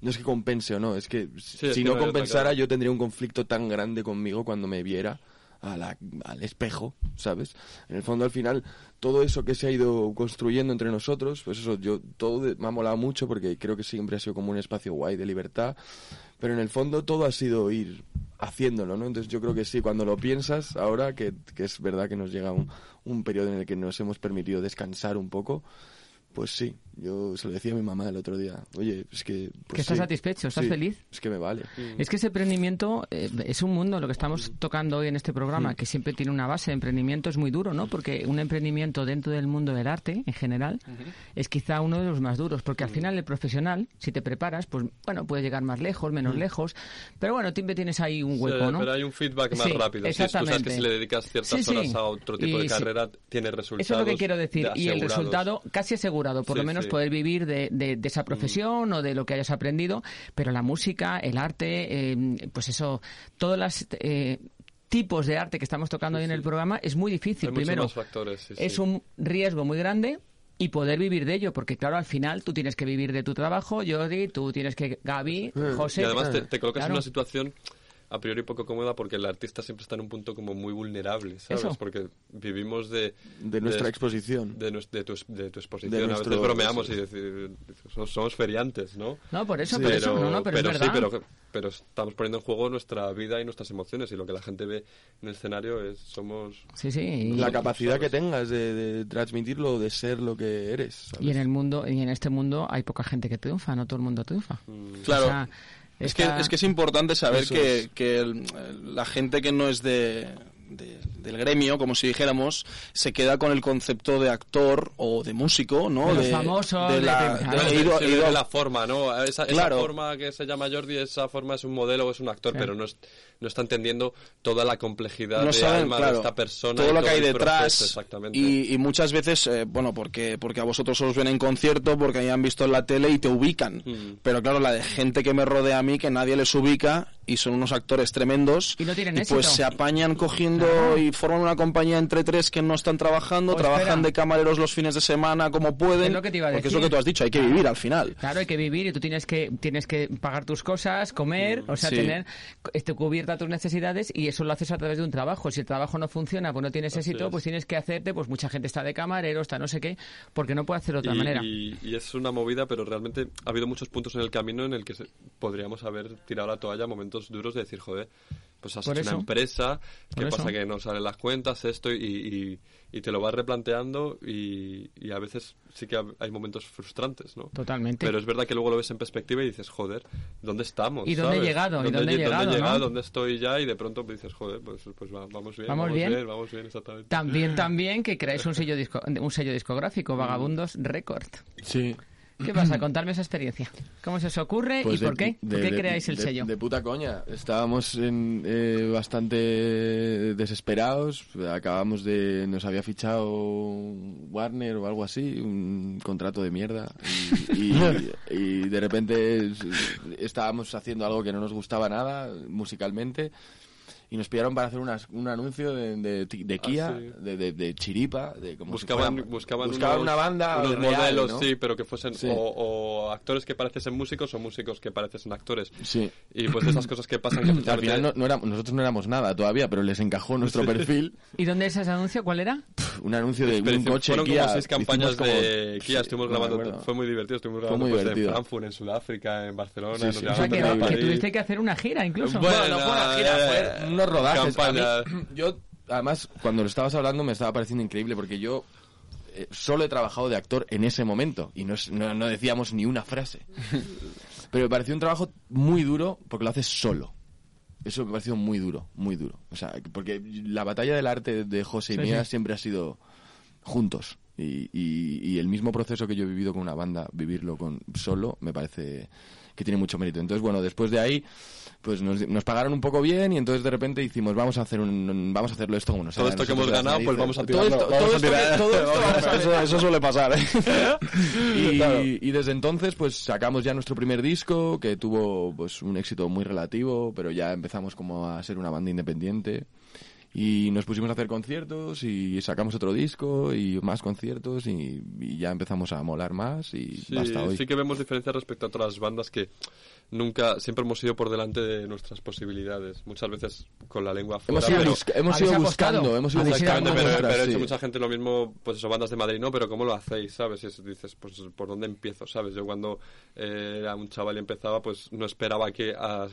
no es que compense o no, es que Sí, si no compensara, yo tendría un conflicto tan grande conmigo cuando me viera a la- al espejo, ¿sabes? En el fondo, al final, todo eso que se ha ido construyendo entre nosotros, pues eso, yo, todo de- me ha molado mucho porque creo que siempre ha sido como un espacio guay de libertad, pero en el fondo todo ha sido ir haciéndolo, ¿no? Entonces yo creo que sí, cuando lo piensas, ahora que, que es verdad que nos llega un, un periodo en el que nos hemos permitido descansar un poco, pues sí, yo se lo decía a mi mamá el otro día, oye, es que... pues Que estás sí, satisfecho, estás sí, feliz. Es que me vale. Es que ese emprendimiento eh, es un mundo, lo que estamos tocando hoy en este programa, que siempre tiene una base de emprendimiento, es muy duro, ¿no? Porque un emprendimiento dentro del mundo del arte, en general, es quizá uno de los más duros, porque al final el profesional, si te preparas, pues bueno, puede llegar más lejos, menos lejos, pero bueno, siempre tienes ahí un hueco, Sí, ¿no? Pero hay un feedback más Sí, rápido. Si tú sabes que exactamente. si le dedicas ciertas Sí, sí. horas a otro tipo Y de sí. carrera, tiene resultados. Eso es lo que quiero decir. de Y el resultado casi asegurado, por Sí, lo menos sí. poder vivir de, de- de esa profesión o de lo que hayas aprendido. Pero la música, el arte, eh, pues eso, todos los tipos de arte que estamos tocando hoy en el programa es muy difícil. Hay Primero, más factores, sí, es un riesgo muy grande. Y poder vivir de ello, porque claro, al final tú tienes que vivir de tu trabajo, Jordi, tú tienes que, Gaby, José. Y además te, te colocas en una situación a priori poco cómoda porque el artista siempre está en un punto como muy vulnerable, ¿sabes? Eso. Porque vivimos de... De nuestra exposición. De, nues- de tu, de tu exposición. De a nuestro- veces bromeamos y decir, somos, somos feriantes, ¿no? No, por eso, por eso, no, no, pero, es sí, verdad. pero, pero estamos poniendo en juego nuestra vida y nuestras emociones y lo que la gente ve en el escenario es somos... Sí, sí. y- La capacidad que tengas de, de transmitirlo, de ser lo que eres. ¿sabes? Y en el mundo, y en este mundo hay poca gente que triunfa, no todo el mundo triunfa. Claro. O sea, Es que, es que es importante saber que, que el- la gente que no es de, de- del gremio, como si dijéramos, se queda con el concepto de actor o de músico, ¿no? De de la, de- de- de, he ido- sí, he ido- de la forma, ¿no? Esa, esa forma que se llama Jordi, esa forma es un modelo o es un actor, Sí. pero no, es- no está entendiendo toda la complejidad no de saben, alma claro, de esta persona. todo y lo que hay detrás proceso, exactamente. y, y muchas veces eh, bueno porque porque a vosotros os ven en concierto porque hayan visto en la tele y te ubican Mm. pero claro la de gente que me rodea a mí que nadie les ubica y son unos actores tremendos Y no tienen pues éxito. se apañan cogiendo y forman una compañía entre tres que no están trabajando O trabajan espera. de camareros los fines de semana como pueden Es lo que te iba a porque es lo que tú has dicho hay que vivir al final Claro, hay que vivir y tú tienes que tienes que pagar tus cosas, comer, o sea, sí. tener este, cubierta tus necesidades y eso lo haces a través de un trabajo. Si el trabajo no funciona, pues no tienes éxito, es. pues tienes que hacerte, pues mucha gente está de camarero, está no sé qué, porque no puede hacer de otra y, manera. y- y es una movida, pero realmente ha habido muchos puntos en el camino en el que se- podríamos haber tirado la toalla, momentos duros de decir, joder, pues has Por hecho eso. una empresa, ¿qué Por pasa? eso. Que no salen las cuentas, esto, y, y- y te lo vas replanteando y, y a veces sí que hay momentos frustrantes, ¿no? Totalmente. Pero es verdad que luego lo ves en perspectiva y dices, joder, ¿dónde estamos? ¿Y dónde he llegado? ¿Y dónde he llegado, he llegado? no? ¿Dónde estoy ya? Y de pronto dices, joder, pues, pues va- vamos bien, Vamos vamos, bien. bien. vamos bien, exactamente. También, también que creáis un sello, disco- un sello discográfico, Vagabundos Record. Sí. ¿Qué pasa? Contarme esa experiencia. ¿Cómo se os ocurre Pues y de- por qué? ¿Por qué de- creáis el sello? De puta coña. Estábamos en, eh, bastante desesperados. Acabamos de. Nos había fichado Warner o algo así, un contrato de mierda. Y, y- y de repente estábamos haciendo algo que no nos gustaba nada musicalmente. Y nos pillaron para hacer unas- un anuncio de, de, de Kia, Ah, sí. de, de- de chiripa, de como si buscaban, fuera- buscaban, buscaban unos- una banda unos real, modelos ¿no? sí pero que fuesen Sí. o, o actores que parecen músicos o músicos que parecen actores Sí. y pues esas cosas que pasan que Al final no, no éramos- nosotros no éramos nada todavía, pero les encajó nuestro perfil. ¿Y dónde es ese anuncio? ¿Cuál era? Un anuncio de un coche fueron Kia. como seis campañas como- de Kia, sí, estuvimos grabando, fue muy divertido, estuvimos Fue grabando muy pues, divertido. en Frankfurt, en Sudáfrica, en Barcelona, sí, O sea, que, que París. tuvisteis que hacer una gira incluso. Bueno, Bueno, no fue una gira, eh, fue unos rodajes. mí- yo, además, cuando lo estabas hablando me estaba pareciendo increíble porque yo eh, solo he trabajado de actor en ese momento y no, es- no, no decíamos ni una frase. Pero me pareció un trabajo muy duro porque lo haces solo. Eso me pareció muy duro, muy duro. O sea, porque la batalla del arte de José y Sí, mía sí. siempre ha sido juntos. Y, y- y el mismo proceso que yo he vivido con una banda, vivirlo con solo, me parece que tiene mucho mérito. Entonces, bueno, después de ahí, pues nos, nos pagaron un poco bien y entonces de repente hicimos, vamos a hacer un, vamos a hacerlo esto como nos Todo esto que hemos ganado, pues vamos a Todo tirarlo, esto- todo a esto que- tirar- todo esto vamos a- vamos a- eso, eso suele pasar, ¿eh? y, Claro. y desde entonces pues sacamos ya nuestro primer disco que tuvo pues un éxito muy relativo pero ya empezamos como a ser una banda independiente y nos pusimos a hacer conciertos y sacamos otro disco y más conciertos y, y ya empezamos a molar más y Sí, hasta hoy sí que vemos diferencias respecto a otras bandas que nunca, siempre hemos ido por delante de nuestras posibilidades. Muchas veces con la lengua fuera. hemos ido, pero- busca- hemos ido buscando hemos ido buscando pero, pero ha sí. hecho mucha gente lo mismo, pues eso, bandas de Madrid, no, pero ¿cómo lo hacéis, sabes? Y es- dices, pues, ¿por dónde empiezo, sabes? Yo cuando eh, era un chaval y empezaba, pues no esperaba que a,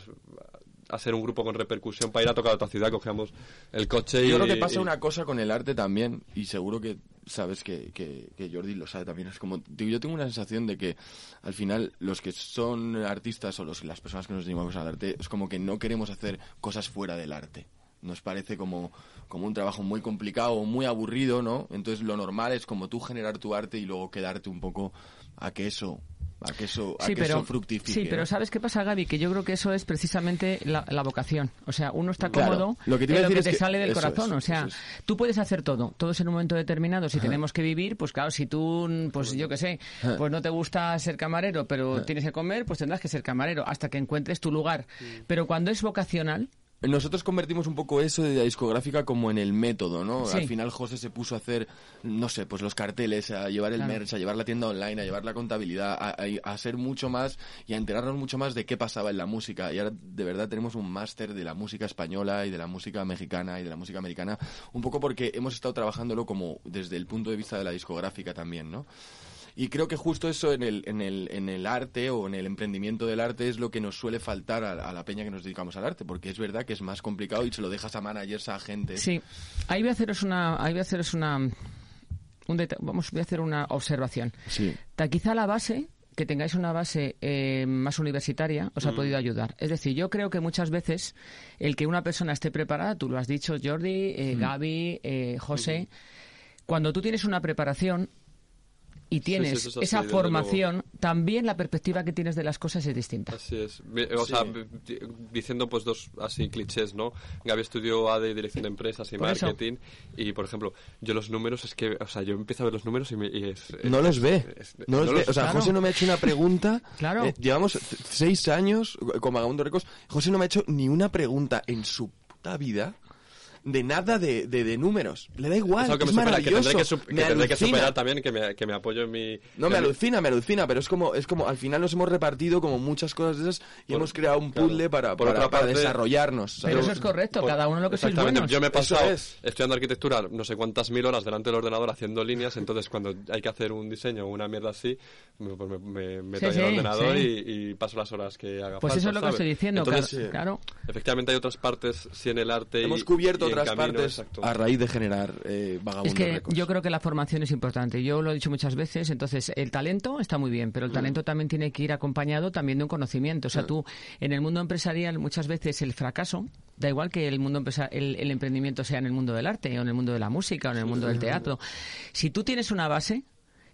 a ser un grupo con repercusión para ir a tocar a otra ciudad, cogíamos el coche y... Yo creo que pasa y- una cosa con el arte también, y seguro que sabes que, que, que Jordi lo sabe también. Es como, digo, yo tengo una sensación de que al final los que son artistas o los, las personas que nos dedicamos al arte, es como que no queremos hacer cosas fuera del arte. Nos parece como, como un trabajo muy complicado o muy aburrido, ¿no? Entonces lo normal es como tú generar tu arte y luego quedarte un poco a que eso, a que eso, a Sí, que pero, eso fructifique. sí, pero ¿no? ¿sabes qué pasa, Gaby? Que yo creo que eso es precisamente la, la vocación. O sea, uno está Claro, cómodo lo que te iba en a lo que decir te que- sale del corazón. es, o sea, es. tú puedes hacer todo. Todo es en un momento determinado. Si tenemos que vivir, pues claro, si tú, pues yo qué sé, pues no te gusta ser camarero, pero tienes que comer, pues tendrás que ser camarero hasta que encuentres tu lugar. Pero cuando es vocacional, Nosotros convertimos un poco eso de la discográfica como en el método, ¿no? Sí. Al final José se puso a hacer, no sé, pues los carteles, a llevar el Claro. merch, a llevar la tienda online, a llevar la contabilidad, a, a, a ser mucho más y a enterarnos mucho más de qué pasaba en la música. Y ahora de verdad tenemos un máster de la música española y de la música mexicana y de la música americana, un poco porque hemos estado trabajándolo como desde el punto de vista de la discográfica también, ¿no? Y creo que justo eso en el, en, el, en el arte o en el emprendimiento del arte es lo que nos suele faltar a, a la peña que nos dedicamos al arte, porque es verdad que es más complicado y se lo dejas a managers, a gente. Sí, ahí voy a haceros una, ahí voy a haceros una, un vamos, voy a hacer una observación. Sí. Quizá la base, que tengáis una base eh, más universitaria, os ha podido ayudar. Es decir, yo creo que muchas veces el que una persona esté preparada, tú lo has dicho, Jordi, eh, Gaby, eh, José, cuando tú tienes una preparación y tienes sí, es esa formación, también la perspectiva que tienes de las cosas es distinta. Así es. O sea, di- diciendo pues dos así clichés, ¿no? Gaby estudió ADE, Dirección de Empresas y Por eso. Marketing. Y, por ejemplo, yo los números es que, o sea, yo empiezo a ver los números y, me, y es, es- No los ve. es- No los ve. O sea, claro. José no me ha hecho una pregunta. Claro. Eh, llevamos seis años con Vagabundo Records. José no me ha hecho ni una pregunta en su puta vida de nada de, de, de números. Le da igual. es algo que es me supera, que maravilloso. tendré que, sup- que Me tendré que alucina. superar también, que me, que me apoyo en mi... No, me alucina, me alucina, pero es como, es como, al final nos hemos repartido como muchas cosas de esas y Por- hemos creado un claro. puzzle para, Por para, otra para parte- desarrollarnos. Pero ¿sabes? eso es correcto, Por- cada uno lo que sois Exactamente. buenos. Yo me he pasado es. estudiando arquitectura no sé cuántas mil horas delante del ordenador haciendo líneas, entonces cuando hay que hacer un diseño o una mierda así, me, pues me, me meto Sí, al sí, ordenador sí. y, y paso las horas que haga Pues falta, eso es lo que ¿sabes? estoy diciendo, Entonces, claro, claro. Efectivamente hay otras partes, sí en el arte Hemos cubierto y otras camino, partes exacto. a raíz de generar eh, Vagabundo Es que yo creo que la formación es importante. Yo lo he dicho muchas veces. Entonces, el talento está muy bien, pero Mm. el talento también tiene que ir acompañado también de un conocimiento. O sea, tú, en el mundo empresarial, muchas veces el fracaso, da igual que el mundo empresa- el, el emprendimiento sea en el mundo del arte, o en el mundo de la música, o en el mundo del teatro. Si tú tienes una base,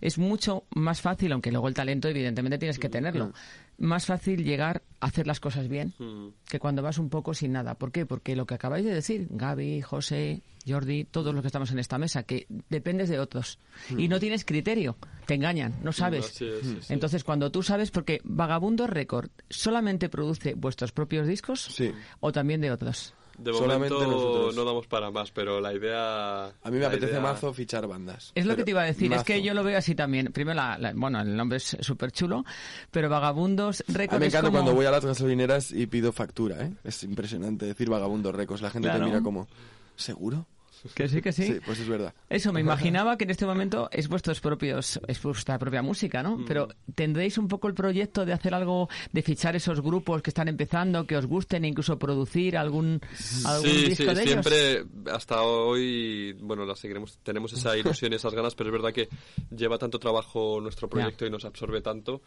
es mucho más fácil, aunque luego el talento, evidentemente, tienes que tenerlo. Más fácil llegar a hacer las cosas bien Mm. que cuando vas un poco sin nada. ¿Por qué? Porque lo que acabáis de decir, Gaby, José, Jordi, todos los que estamos en esta mesa, que dependes de otros y no tienes criterio, te engañan, no sabes. Así es, sí, sí. Entonces, cuando tú sabes, porque Vagabundo Record solamente produce vuestros propios discos Sí. o también de otros. De Solamente momento nosotros. no damos para más, pero la idea... A mí me apetece idea- mazo fichar bandas. Es lo que te iba a decir, es que yo lo veo así también. Primero, la, la- bueno, el nombre es súper chulo, pero Vagabundos A Records mí me encanta como... cuando voy a las gasolineras y pido factura, ¿eh? Es impresionante decir vagabundo recos. La gente Claro. te mira como, ¿seguro? Que sí, que sí. Sí, pues es verdad. Eso, me imaginaba que en este momento es vuestros propios, es vuestra propia música, ¿no? Mm. Pero tendréis un poco el proyecto de hacer algo, de fichar esos grupos que están empezando, que os gusten, e incluso producir algún, algún Sí, disco sí, de ellos. siempre, hasta hoy, bueno, la seguiremos, tenemos esa ilusión y esas ganas, pero es verdad que lleva tanto trabajo nuestro proyecto y nos absorbe tanto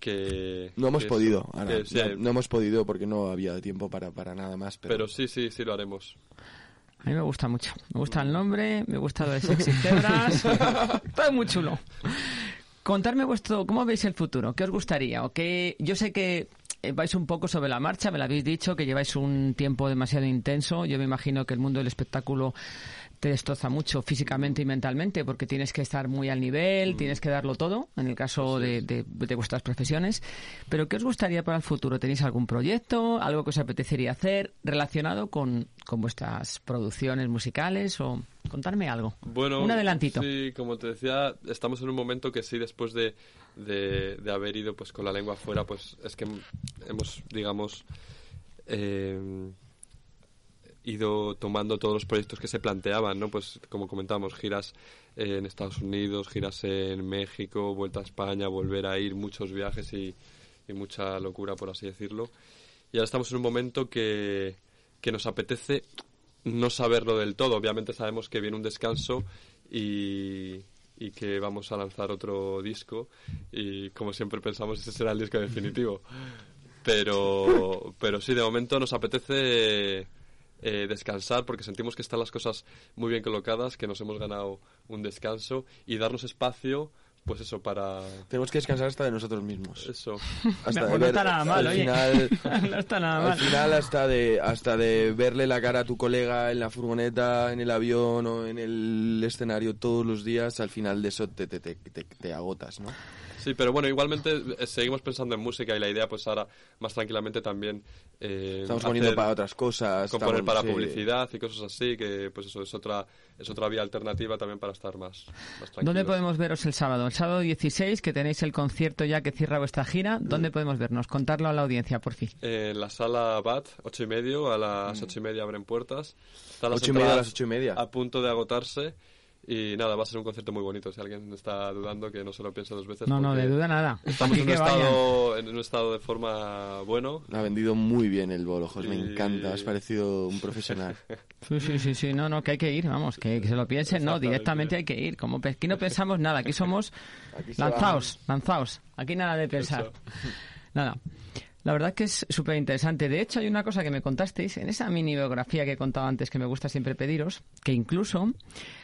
que... No hemos que podido, eso, ahora, que sí, no, no hemos podido porque no había tiempo para, para nada más. Pero, pero sí, sí, sí lo haremos. A mí me gusta mucho. Me gusta el nombre, me gusta lo de Sexy Zebras. Está muy chulo. Contarme vuestro, ¿cómo veis el futuro? ¿Qué os gustaría? ¿O qué? Yo sé que eh, vais un poco sobre la marcha, me lo habéis dicho, que lleváis un tiempo demasiado intenso. Yo me imagino que el mundo del espectáculo te destroza mucho físicamente y mentalmente porque tienes que estar muy al nivel, tienes que darlo todo, en el caso de, de- de vuestras profesiones. Pero ¿qué os gustaría para el futuro? ¿Tenéis algún proyecto, algo que os apetecería hacer relacionado con, con vuestras producciones musicales? o Contarme algo. Bueno, Un adelantito. Sí, como te decía, estamos en un momento que sí, después de, de, de haber ido pues con la lengua afuera, pues es que hemos, digamos, eh, ido tomando todos los proyectos que se planteaban, ¿no? Pues como comentamos, giras eh, en Estados Unidos, giras en México, vuelta a España, volver a ir, muchos viajes y, y mucha locura, por así decirlo. Y ahora estamos en un momento que, que nos apetece no saberlo del todo. Obviamente sabemos que viene un descanso y, y que vamos a lanzar otro disco y como siempre pensamos ese será el disco definitivo. Pero, pero sí, de momento nos apetece eh, descansar porque sentimos que están las cosas muy bien colocadas, que nos hemos ganado un descanso y darnos espacio, pues eso, para... tenemos que descansar hasta de nosotros mismos. Eso. Hasta No, de no está nada mal, al oye. final, no está nada al mal. final hasta de hasta de verle la cara a tu colega en la furgoneta, en el avión o en el escenario todos los días, al final de eso te, te, te, te- te agotas, ¿no? Sí, pero bueno, igualmente eh, seguimos pensando en música y la idea pues ahora más tranquilamente también... eh, Estamos poniendo para otras cosas. componer estamos- para sí. publicidad y cosas así, que pues eso es otra es otra vía alternativa también para estar más, más ¿Dónde tranquilos. podemos veros el sábado? El sábado 16, que tenéis el concierto ya que cierra vuestra gira. ¿Dónde podemos vernos? Contarlo a la audiencia, por fin. En la sala BAT, ocho y medio, a las ocho y media abren puertas. Están las Ocho y media a las ocho y media. A punto de agotarse. Y nada, va a ser un concierto muy bonito. Si alguien está dudando, que no se lo piense dos veces. No, no, de duda nada. Estamos en un, estado, en un estado de forma bueno. Ha vendido muy bien el bolo, Jos, me Y- encanta, has parecido un profesional. Sí, sí, sí, sí, no, no, que hay que ir, vamos, que, que se lo piensen, no, directamente hay que ir. Como, pe- aquí no pensamos nada, aquí somos Aquí lanzaos, lanzaos, aquí nada de pensar. Nada. La verdad que es súper interesante. De hecho, hay una cosa que me contasteis en esa mini biografía que he contado antes que me gusta siempre pediros, que incluso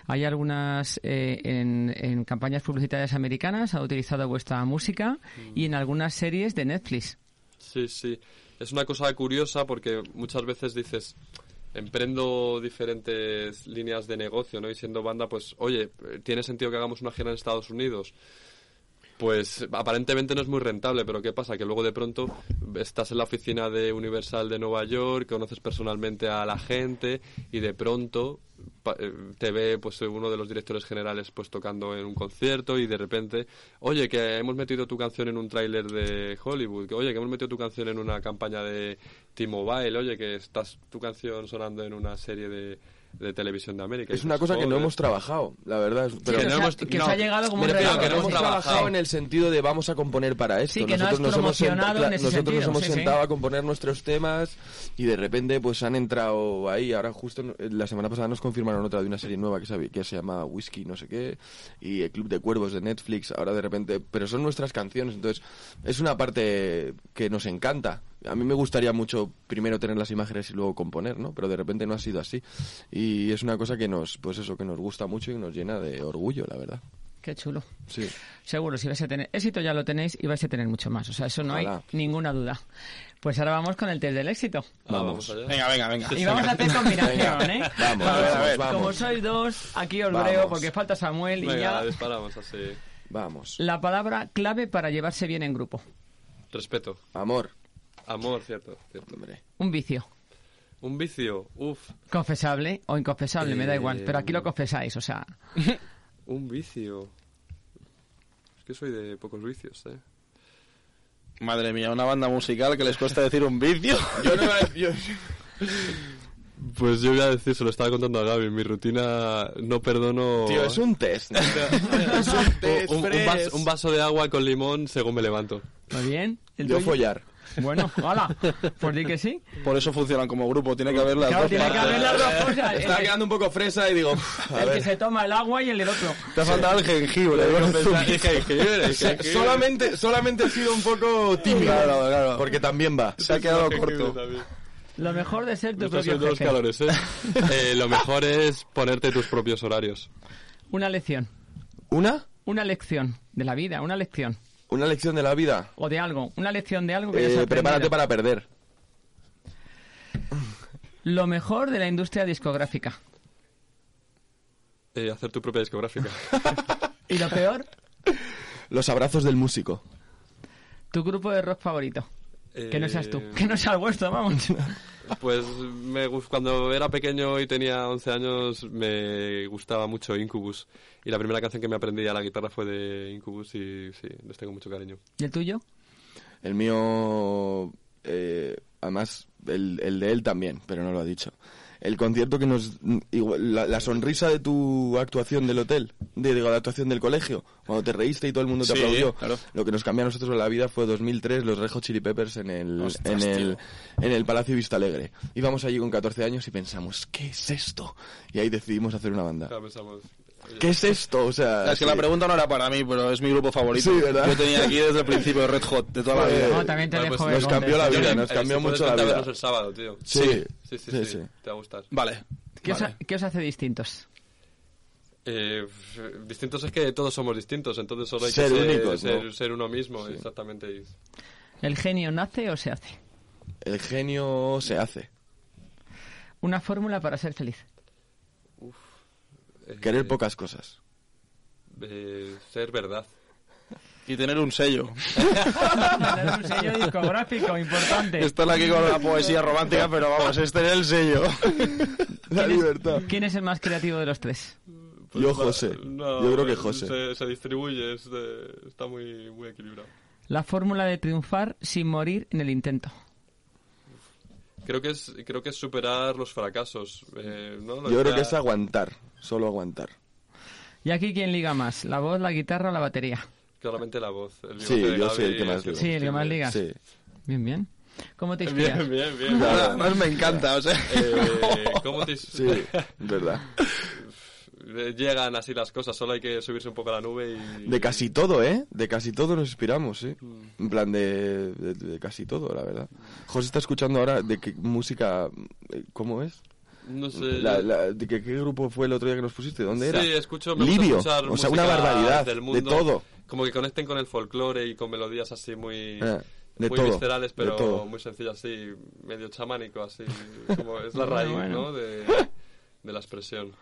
hay algunas eh, en, en campañas publicitarias americanas ha utilizado vuestra música y en algunas series de Netflix. Sí, sí. Es una cosa curiosa porque muchas veces dices, emprendo diferentes líneas de negocio, ¿no? Y siendo banda, pues, oye, ¿tiene sentido que hagamos una gira en Estados Unidos? Pues aparentemente no es muy rentable, pero ¿qué pasa? Que luego de pronto estás en la oficina de Universal de Nueva York, conoces personalmente a la gente y de pronto eh, te ve pues uno de los directores generales pues tocando en un concierto y de repente, oye, que hemos metido tu canción en un tráiler de Hollywood, que oye, que hemos metido tu canción en una campaña de T-Mobile, oye, que estás tu canción sonando en una serie de, de televisión de América. Es una cosa que no hemos trabajado, la verdad. Pero que no hemos- que os no, ha llegado como un que no hemos ¿sí? trabajado en el sentido de vamos a componer para esto. Sí, que no has nosotros nos hemos, promocionado senta- en ese nosotros sentido, nos hemos sí, sí. sentado a componer nuestros temas y de repente pues han entrado ahí. Ahora justo en- la semana pasada nos confirmaron otra de una serie nueva que se, que se llama Whisky no sé qué y el Club de Cuervos de Netflix. Ahora de repente, pero son nuestras canciones, entonces es una parte que nos encanta. A mí me gustaría mucho primero tener las imágenes y luego componer, ¿no? Pero de repente no ha sido así. Y es una cosa que nos, pues eso, que nos gusta mucho y nos llena de orgullo, la verdad. Qué chulo. Sí. Seguro, si vais a tener éxito ya lo tenéis y vais a tener mucho más. O sea, eso no Ojalá. hay ninguna duda. Pues ahora vamos con el test del éxito. Ah, Vamos. allá. Venga, venga, venga. Y vamos a hacer combinación, Venga. ¿eh? Vamos, A vamos, a ver. vamos. Como sois dos, aquí os Vamos. breo porque falta Samuel y ya. disparamos así. Vamos. La palabra clave para llevarse bien en grupo. Respeto. Amor. Amor, cierto, cierto. Hombre. Un vicio. Un vicio, uff, Confesable o inconfesable, me da igual. Eh, Pero aquí lo confesáis, o sea. un vicio. Es que soy de pocos vicios, ¿eh? Madre mía, una banda musical que les cuesta decir un vicio. Yo no yo- Pues yo voy a decir, se lo estaba contando a Gaby, mi rutina no perdono... Tío, es un test. es un test, un, un Fres. vas- un vaso de agua con limón según me levanto. ¿Muy bien? ¿El Yo tuyo? follar. Bueno, hola. Pues di que sí. Por eso funcionan como grupo, tiene que haber las Claro, dos tiene que haber las dos cosas. Estaba que- quedando un poco fresa y digo, "Uf, a el que se toma el agua y el del otro. Te ha faltado el jengibre. solamente, solamente he sido un poco tímido. Claro, claro. Porque también va. Se ha quedado corto. Lo mejor de ser tu propio jefe. calores, ¿eh? Eh, Lo mejor es ponerte tus propios horarios. Una lección. ¿Una? Una lección de la vida, una lección. ¿Una lección de la vida? O de algo. Una lección de algo que Eh, prepárate para perder. Lo mejor de la industria discográfica. Eh, hacer tu propia discográfica. ¿Y lo peor? Los abrazos del músico. Tu grupo de rock favorito. Que no seas tú. Que no sea el vuestro, vamos. Pues me gus- cuando era pequeño y tenía 11 años me gustaba mucho Incubus. Y la primera canción que me aprendí a la guitarra fue de Incubus y sí, les tengo mucho cariño. ¿Y el tuyo? El mío, eh, además, el, el de él también, pero no lo ha dicho. El concierto que nos... igual, la, la sonrisa de tu actuación del hotel, de, digo, la actuación del colegio, cuando te reíste y todo el mundo te Sí, aplaudió. claro. Lo que nos cambió a nosotros la vida fue 2003, los Red Hot Chili Peppers en el, Ostras, en el, tío. en el Palacio Vista Alegre. Íbamos allí con 14 años y pensamos, ¿qué es esto? Y ahí decidimos hacer una banda. Pensamos, ¿Qué es esto? O sea... Es que sí. la pregunta no era para mí, pero es mi grupo favorito. Sí, ¿verdad? Yo tenía aquí desde el principio Red Hot, de toda la vida. No, también te dejo pues ver nos cambió la vida, Eh, nos cambió si puedes, mucho la vida. el sábado, tío. Sí, Sí, sí, sí, sí, sí. Te va a gustar. Vale. ¿Qué, os, Vale. ha- qué os hace distintos? Eh, distintos es que todos somos distintos, entonces solo hay Ser que ser, únicos, ser, ¿no? ser uno mismo, exactamente. ¿El genio nace o se hace? El genio se hace. Una fórmula para ser feliz. Eh, Querer pocas cosas. eh, ser verdad. Y tener un sello. Tener un sello discográfico importante. Están aquí con la poesía romántica, pero vamos, este es el sello. La ¿Quién es- libertad. ¿Quién es el más creativo de los tres? Yo, va- José. no, Yo creo que José. Se, se distribuye, es de- está muy, muy equilibrado. La fórmula de triunfar sin morir en el intento. Creo que es, creo que es superar los fracasos. eh, ¿no? Lo Yo creo que es aguantar. Solo aguantar. ¿Y aquí quién liga más? ¿La voz, la guitarra o la batería? Claramente la voz. El Sí, yo soy el que más es ligo. Sí, el que más ligas. Sí. Bien, bien. ¿Cómo te inspiras? Bien, bien, bien. Además me encanta, o sea. Eh, ¿Cómo te Sí, verdad. Eh, Llegan así las cosas, solo hay que subirse un poco a la nube y... De casi todo, ¿eh? De casi todo nos inspiramos, ¿sí? Mm. En plan de, de, de casi todo, la verdad. José está escuchando ahora de qué música... eh, ¿Cómo es? No sé... La- la- de qué, qué grupo fue el otro día que nos pusiste? ¿Dónde era? Sí, escucho, me escuchar O sea, una barbaridad. del De mundo, todo. Como que conecten con el folclore y con melodías así muy... Eh, de muy todo, viscerales, de pero todo. muy sencillas, así, medio chamánico, así, como es la Bueno, raíz, bueno. ¿no? De, de la expresión.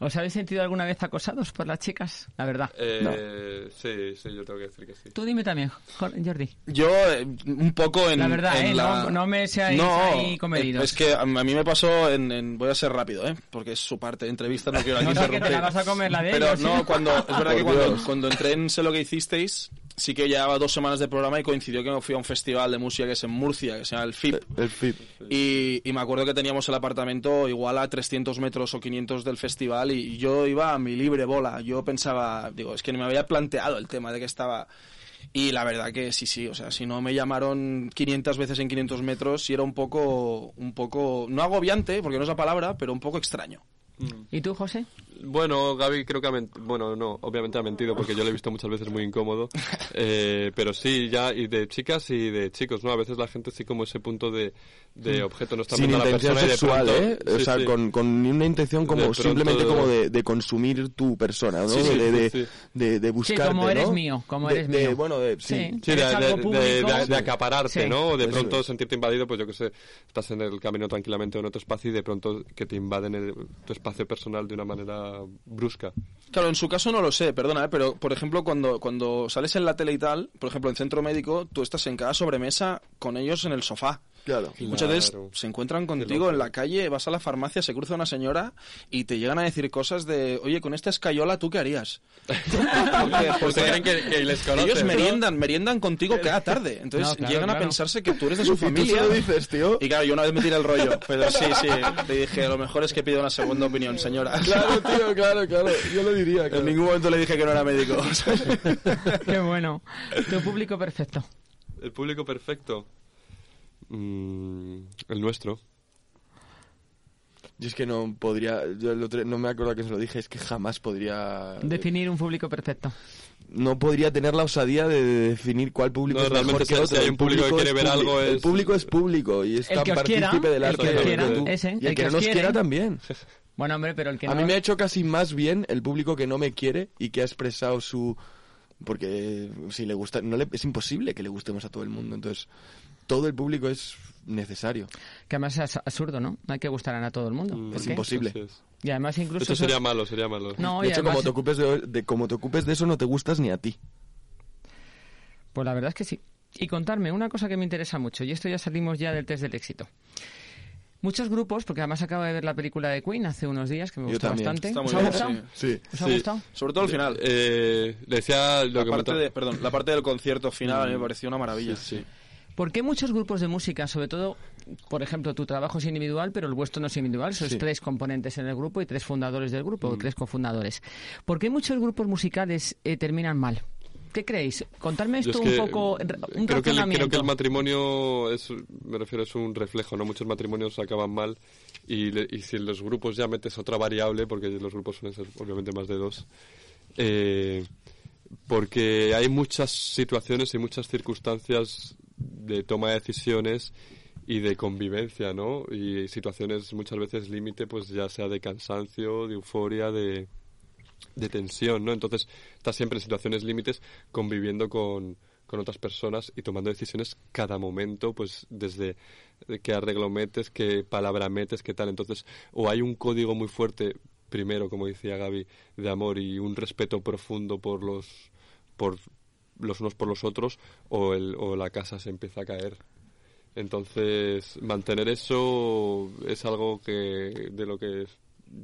¿Os habéis sentido alguna vez acosados por las chicas? La verdad. Eh, Sí, sí, yo tengo que decir que sí. Tú dime también, Jor- Jordi. Yo, eh, un poco en. La verdad, en ¿eh? la- No- no me seáis ahí comedidos. Es que a mí me pasó en, en- Voy a ser rápido, ¿eh? Porque es su parte de entrevista, no quiero aquí No sé que te interrumpir. la vas a comer la de Pero ellos, no, ¿sí? cuando. Es verdad Por que cuando, cuando entré en Sé lo que hicisteis, sí que llevaba dos semanas de programa y coincidió que me fui a un festival de música que es en Murcia, que se llama el FIP. El FIP. Y, y me acuerdo que teníamos el apartamento igual a 300 metros o 500 del festival y yo iba a mi libre bola. Yo pensaba, digo, es que ni me había planteado el tema de que estaba... Y la verdad que sí, sí, o sea, si no me llamaron 500 veces en 500 metros, sí era un poco, un poco, no agobiante, porque no es la palabra, pero un poco extraño. ¿Y tú, José? Bueno, Gaby creo que ha mentido. Bueno, no, obviamente ha mentido porque yo lo he visto muchas veces muy incómodo. Eh, pero sí, ya, y de chicas y de chicos, ¿no? A veces la gente sí como ese punto de, de objeto no está Sin viendo a la intención persona y de sexual, pronto- ¿eh? o sí, sea, sí. Con, con una intención como De pronto- simplemente como de, de consumir tu persona, ¿no? Sí, sí, de, de, de, de buscarte, como eres ¿no? mío, como eres de- mío. bueno, de, sí. Sí. Sí, de, Eres de- algo de- público. de- de acapararte, Sí. ¿no? O de pronto sentirte invadido, pues yo que sé, estás en el camino tranquilamente o en otro espacio y de pronto que te invaden el- tu espacio personal de una manera brusca. Claro, en su caso no lo sé, perdona, ¿eh? pero por ejemplo, cuando, cuando sales en la tele y tal, por ejemplo, en centro médico, tú estás en cada sobremesa con ellos en el sofá. Claro. Y muchas veces se encuentran contigo en la calle, vas a la farmacia, se cruza una señora y te llegan a decir cosas de, oye, con esta escayola, ¿tú qué harías? Porque, Pues creen que, que les conoces, ellos ¿no? meriendan, meriendan contigo cada tarde. Entonces No, claro, llegan a claro. pensarse que tú eres de su ¿Y tú familia. se lo dices, tío? Y claro, yo una vez me tiré el rollo, pero sí, sí, le dije, lo mejor es que pida una segunda opinión, señora. Claro, tío, claro, claro. Yo lo diría. En ningún momento le dije que no era médico. Qué bueno. Tu público perfecto. El público perfecto. Mm, el nuestro. Yo es que no podría, yo el otro- no me acuerdo que se lo dije, es que jamás podría, Definir un público perfecto. no podría tener la osadía de definir cuál público No, es mejor que si- otro. si hay El un público que quiere es ver público. algo El es- público es público y es El tan que os quiera, partícipe del el arte que os que quiera, tú. ese, y el el que que no os nos quiere. quiera también. Bueno, hombre, pero el que A no... mí me ha hecho casi más bien el público que no me quiere y que ha expresado su porque si le gusta no le, es imposible que le gustemos a todo el mundo entonces todo el público es necesario Que además es absurdo, ¿no? No hay que gustar a todo el mundo. Mm, ¿Por es imposible. Es. Y además incluso... Esto eso- sería malo, sería malo. No, de hecho además- como te ocupes de, de- como te ocupes de eso no te gustas ni a ti Pues la verdad es que sí. Y contarme una cosa que me interesa mucho, y esto ya salimos ya del test del éxito. Muchos grupos, porque además acabo de ver la película de Queen hace unos días, que me gustó bastante. Está muy ¿Os ha gustado? sí ¿Os ha Sí. gustado? Sobre todo al final. Eh, le decía lo La que parte, de, perdón, la parte del concierto final a mí me pareció una maravilla. Sí, sí. ¿Por qué muchos grupos de música, sobre todo, por ejemplo, tu trabajo es individual, pero el vuestro no es individual? Sois Sí. tres componentes en el grupo y tres fundadores del grupo, o tres cofundadores. ¿Por qué muchos grupos musicales eh, terminan mal? ¿Qué creéis? Contarme esto es que, un poco, un creo que, el, creo que el matrimonio es me refiero es un reflejo no muchos matrimonios acaban mal y, le- y si en los grupos ya metes otra variable porque los grupos suelen ser obviamente más de dos eh, porque hay muchas situaciones y muchas circunstancias de toma de decisiones y de convivencia, ¿no? Y situaciones muchas veces límite, pues ya sea de cansancio, de euforia, de, de tensión, ¿no? Entonces, estás siempre en situaciones límites conviviendo con, con otras personas y tomando decisiones cada momento, pues desde qué arreglo metes, qué palabra metes, qué tal. Entonces, o hay un código muy fuerte, primero, como decía Gaby, de amor y un respeto profundo por los, por los unos por los otros, o, el, o la casa se empieza a caer. Entonces, mantener eso es algo que de lo que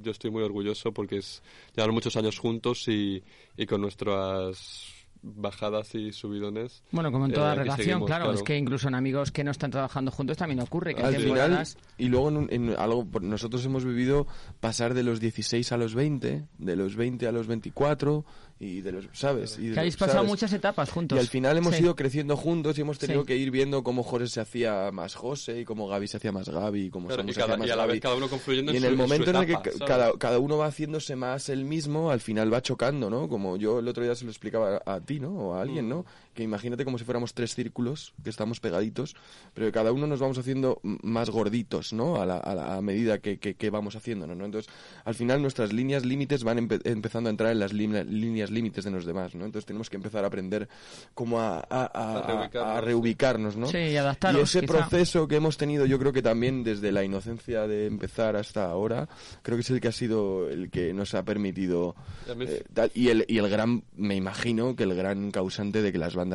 yo estoy muy orgulloso porque es llevamos muchos años juntos y, y con nuestras bajadas y subidones. Bueno, como en eh, toda aquí relación, seguimos, claro, es que incluso en amigos que no están trabajando juntos también ocurre que al final y luego en, un- en algo por- nosotros hemos vivido pasar de los 16 a los 20 de los 20 a los 24 y de los sabes y de Que habéis los- pasado ¿sabes? muchas etapas juntos. Y al final hemos Sí. ido creciendo juntos y hemos tenido Sí. que ir viendo cómo José se hacía más José y cómo Gaby se hacía más Gaby y cómo Claro, Samu y se hacía más y a la Gaby. vez cada uno confluyendo y en en su- el en su momento en el que ¿sabes? cada, cada uno va haciéndose más el mismo, al final va chocando, ¿no? Como yo el otro día se lo explicaba a, a ti, ¿no? O a alguien, ¿no? Que imagínate como si fuéramos tres círculos que estamos pegaditos, pero que cada uno nos vamos haciendo más gorditos, ¿no? A, la, a, la- a medida que, que, que vamos haciéndonos, ¿no? Entonces, al final nuestras líneas límites van empe- empezando a entrar en las línea- líneas límites de los demás, ¿no? Entonces tenemos que empezar a aprender cómo a, a- a- A reubicarnos. a reubicarnos, ¿no? Sí, y adaptaros, Y ese quizá. proceso que hemos tenido, yo creo que también desde la inocencia de empezar hasta ahora, creo que es el que ha sido el que nos ha permitido eh, tal- y el y el gran, me imagino que el gran causante de que las bandas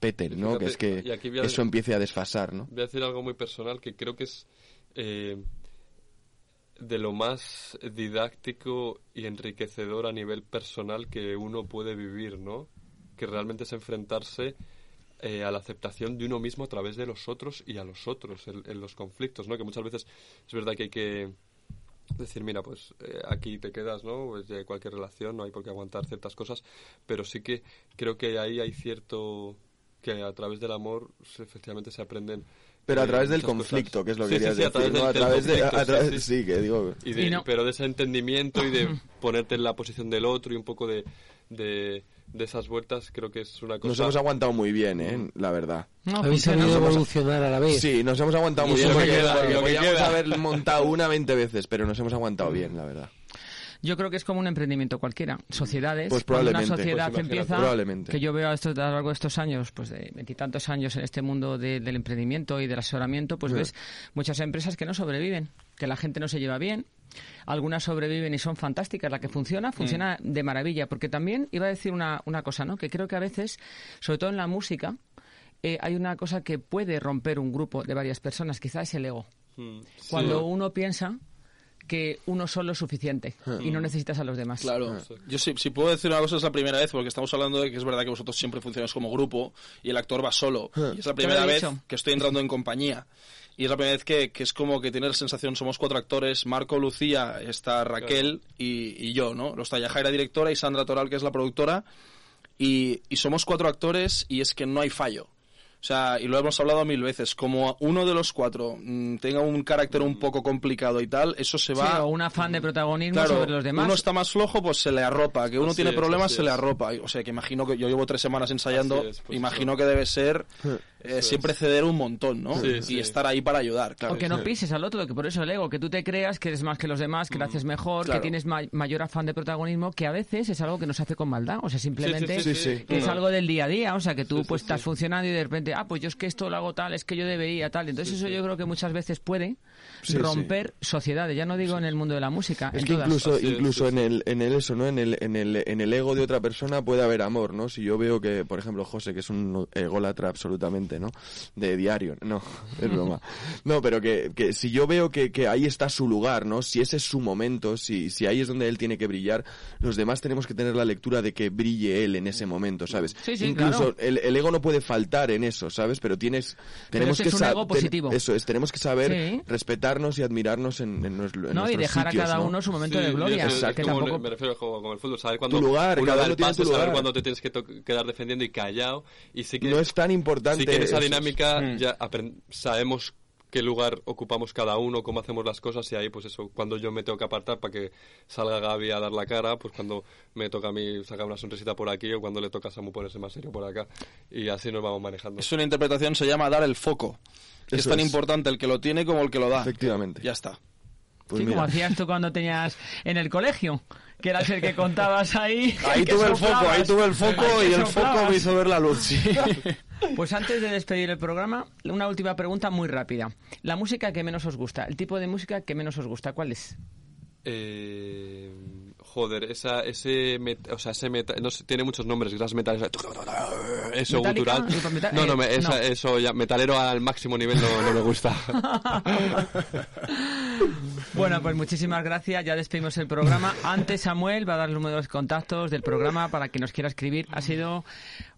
peten, ¿no? Fíjate, que es que aquí a- eso empiece a desfasar, ¿no? Voy a decir algo muy personal que creo que es eh, de lo más didáctico y enriquecedor a nivel personal que uno puede vivir, ¿no? Que realmente es enfrentarse eh, a la aceptación de uno mismo a través de los otros y a los otros en, en los conflictos, ¿no? Que muchas veces es verdad que hay que decir, mira, pues eh, aquí te quedas, ¿no? Pues de cualquier relación no hay por qué aguantar ciertas cosas, pero sí que creo que ahí hay cierto que a través del amor se- efectivamente se aprenden Pero a eh, través del conflicto, cosas. que es lo que Sí, sí, querías sí, a través decir, ¿no? del- A del través de, a través- sí, sí. sí, que digo, Y de- Y no- pero de ese entendimiento y de ponerte en la posición del otro y un poco de, de, de esas vueltas creo que es una cosa nos hemos aguantado muy bien, ¿eh? La verdad. No, Habéis sabido evolucionar a la vez. Sí, nos hemos aguantado muy bien. Lo que que queda, lo que queda. haber montado una 20 veces, pero nos hemos aguantado bien, la verdad. Yo creo que es como un emprendimiento cualquiera. Sociedades. Pues cuando probablemente. Una sociedad Pues imagínate. empieza. Probablemente. Que yo veo a, esto, a lo largo de estos años, pues de veintitantos años en este mundo de- del emprendimiento y del asesoramiento, pues Sí. ves muchas empresas que no sobreviven, que la gente no se lleva bien. Algunas sobreviven y son fantásticas. La que funciona, funciona de maravilla. Porque también iba a decir una, una cosa, ¿no? Que creo que a veces, sobre todo en la música, eh, hay una cosa que puede romper un grupo de varias personas, quizá es el ego. Mm, sí. Cuando uno piensa que uno solo es suficiente y Hmm. no necesitas a los demás. Claro. Yo sí, si puedo decir una cosa, es la primera vez, porque estamos hablando de que es verdad que vosotros siempre funcionáis como grupo y el actor va solo. Y es la primera vez que estoy entrando en compañía. Y es la primera vez que, que es como que tiene la sensación, somos cuatro actores, Marco, Lucía, está Raquel y, y yo, ¿no? Lo está Yajaira, directora, y Sandra Toral, que es la productora. Y, y somos cuatro actores y es que no hay fallo. O sea, y lo hemos hablado mil veces, como uno de los cuatro mm, tenga un carácter un poco complicado y tal, eso se Sí, va... o un afán de protagonismo Claro, sobre los demás. uno está más flojo, pues se le arropa. Que uno Así tiene es, problemas, se le arropa. O sea, que imagino que yo llevo tres semanas ensayando, es, pues imagino eso. que debe ser eh, siempre es. ceder un montón, ¿no? Sí, y sí. estar ahí para ayudar, claro. O que no pises al otro, que por eso el ego, que tú te creas que eres más que los demás, que lo haces mejor, Mm, claro. que tienes ma- mayor afán de protagonismo, que a veces es algo que nos hace con maldad. O sea, simplemente sí, sí, sí. es Mm. algo del día a día. O sea, que tú pues sí. estás funcionando y de repente, ah, pues yo es que esto lo hago tal, es que yo debería tal. Entonces eso yo creo que muchas veces puede Sí, romper sociedades. Ya no digo en el mundo de la música, Es en que todas. incluso, incluso sí, en el, en el eso, ¿no? En el, en el, en el ego de otra persona puede haber amor, ¿no? Si yo veo que, por ejemplo, José, que es un ególatra absolutamente, ¿no? De diario, no, es broma. No, pero que, que si yo veo que, que ahí está su lugar, ¿no? Si ese es su momento, si, si ahí es donde él tiene que brillar, los demás tenemos que tener la lectura de que brille él en ese momento, ¿sabes? Sí, sí, incluso claro. el, el ego no puede faltar en eso, ¿sabes? Pero tienes, tenemos ese que es un ten- positivo. Eso es, tenemos que saber Sí. Respetarnos y admirarnos en, en, nuestro- en No, y dejar a sitios, cada ¿no? uno su momento Sí, de gloria. es que tampoco... me refiero al juego con el fútbol, saber cuándo Tu lugar, uno cada da uno el tiene paso, tu saber lugar. cuándo te tienes que quedar defendiendo y callado. Y sí que, no es tan importante. sí que en esa dinámica Mm. ya apren- sabemos qué lugar ocupamos cada uno, cómo hacemos las cosas y ahí pues eso, cuando yo me tengo que apartar para que salga Gaby a dar la cara, pues cuando me toca a mí sacar una sonrisita por aquí o cuando le toca a Samu ponerse más serio por acá y así nos vamos manejando. Es una interpretación, se llama dar el foco. Que es tan es. importante el que lo tiene como el que lo da. Efectivamente. Ya está. Pues sí, como hacías tú cuando tenías en el colegio, que eras el que contabas ahí. Ahí tuve el foco, ahí tuve el foco Ahí y el foco me hizo ver la luz, sí. Pues antes de despedir el programa, una última pregunta muy rápida. La música que menos os gusta, el tipo de música que menos os gusta, ¿cuál es? Eh, joder, esa, ese, met- o sea, ese meta- no sé, tiene muchos nombres, esas metales, eso ¿Metálica? gutural. ¿Y por meta- No, no, eh, me- esa- no. eso ya, metalero al máximo nivel no, no me gusta. Bueno, pues muchísimas gracias. Ya despedimos el programa. Antes Samuel va a dar los números de contactos del programa para quien nos quiera escribir. Ha sido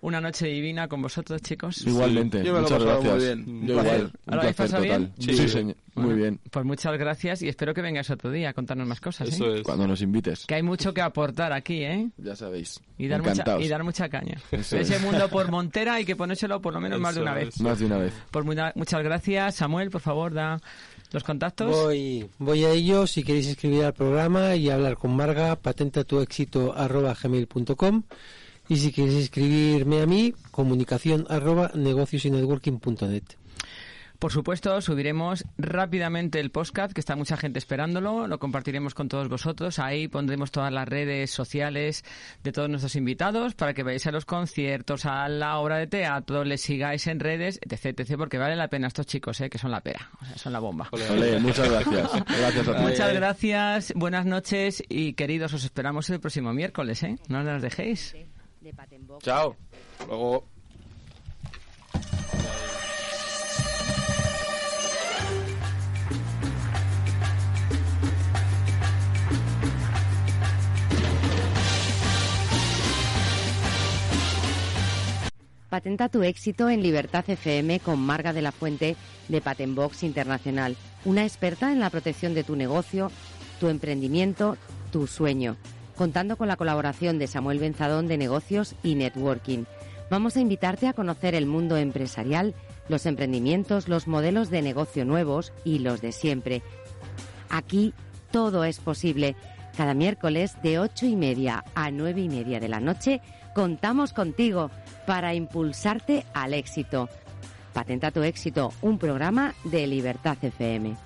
una noche divina con vosotros, chicos. Igualmente, muchas pasado muy gracias. bien. Yo igual, un ¿Ahora habéis placer pasado total. bien? Sí, Sí. señor. Bueno, Muy bien. Pues muchas gracias y espero que vengáis otro día a contarnos más cosas. ¿eh? Eso es. Cuando nos invites, Que hay mucho que aportar aquí, ¿eh? ya sabéis. Y dar, mucha, y dar mucha caña. Eso Ese es. mundo por Montera hay que ponérselo por lo menos más de una es. vez. Más de una vez. Pues mucha- muchas gracias. Samuel, por favor, da los contactos. Voy, voy a ello. Si queréis escribir al programa y hablar con Marga, patentatuexito.gmail.com y si queréis escribirme a mí, comunicación arroba negociosynetworking.net. Por supuesto, subiremos rápidamente el podcast, que está mucha gente esperándolo. Lo compartiremos con todos vosotros. Ahí pondremos todas las redes sociales de todos nuestros invitados para que vayáis a los conciertos, a la obra de teatro, les sigáis en redes, etc, etc, porque vale la pena estos chicos, ¿eh? que son la pera, o sea, son la bomba. Ole, muchas gracias. Gracias a ti. Muchas gracias, buenas noches y queridos, os esperamos el próximo miércoles, ¿eh? No nos dejéis. De. Chao. Luego... Patenta tu éxito en Libertad FM con Marga de la Fuente de Patenbox Internacional, una experta en la protección de tu negocio, tu emprendimiento, tu sueño, contando con la colaboración de Samuel Benzadón de Negocios y Networking. Vamos a invitarte a conocer el mundo empresarial, los emprendimientos, los modelos de negocio nuevos y los de siempre. Aquí todo es posible. Cada miércoles de ocho y media a nueve y media de la noche contamos contigo para impulsarte al éxito. Patenta tu éxito, un programa de Libertad FM.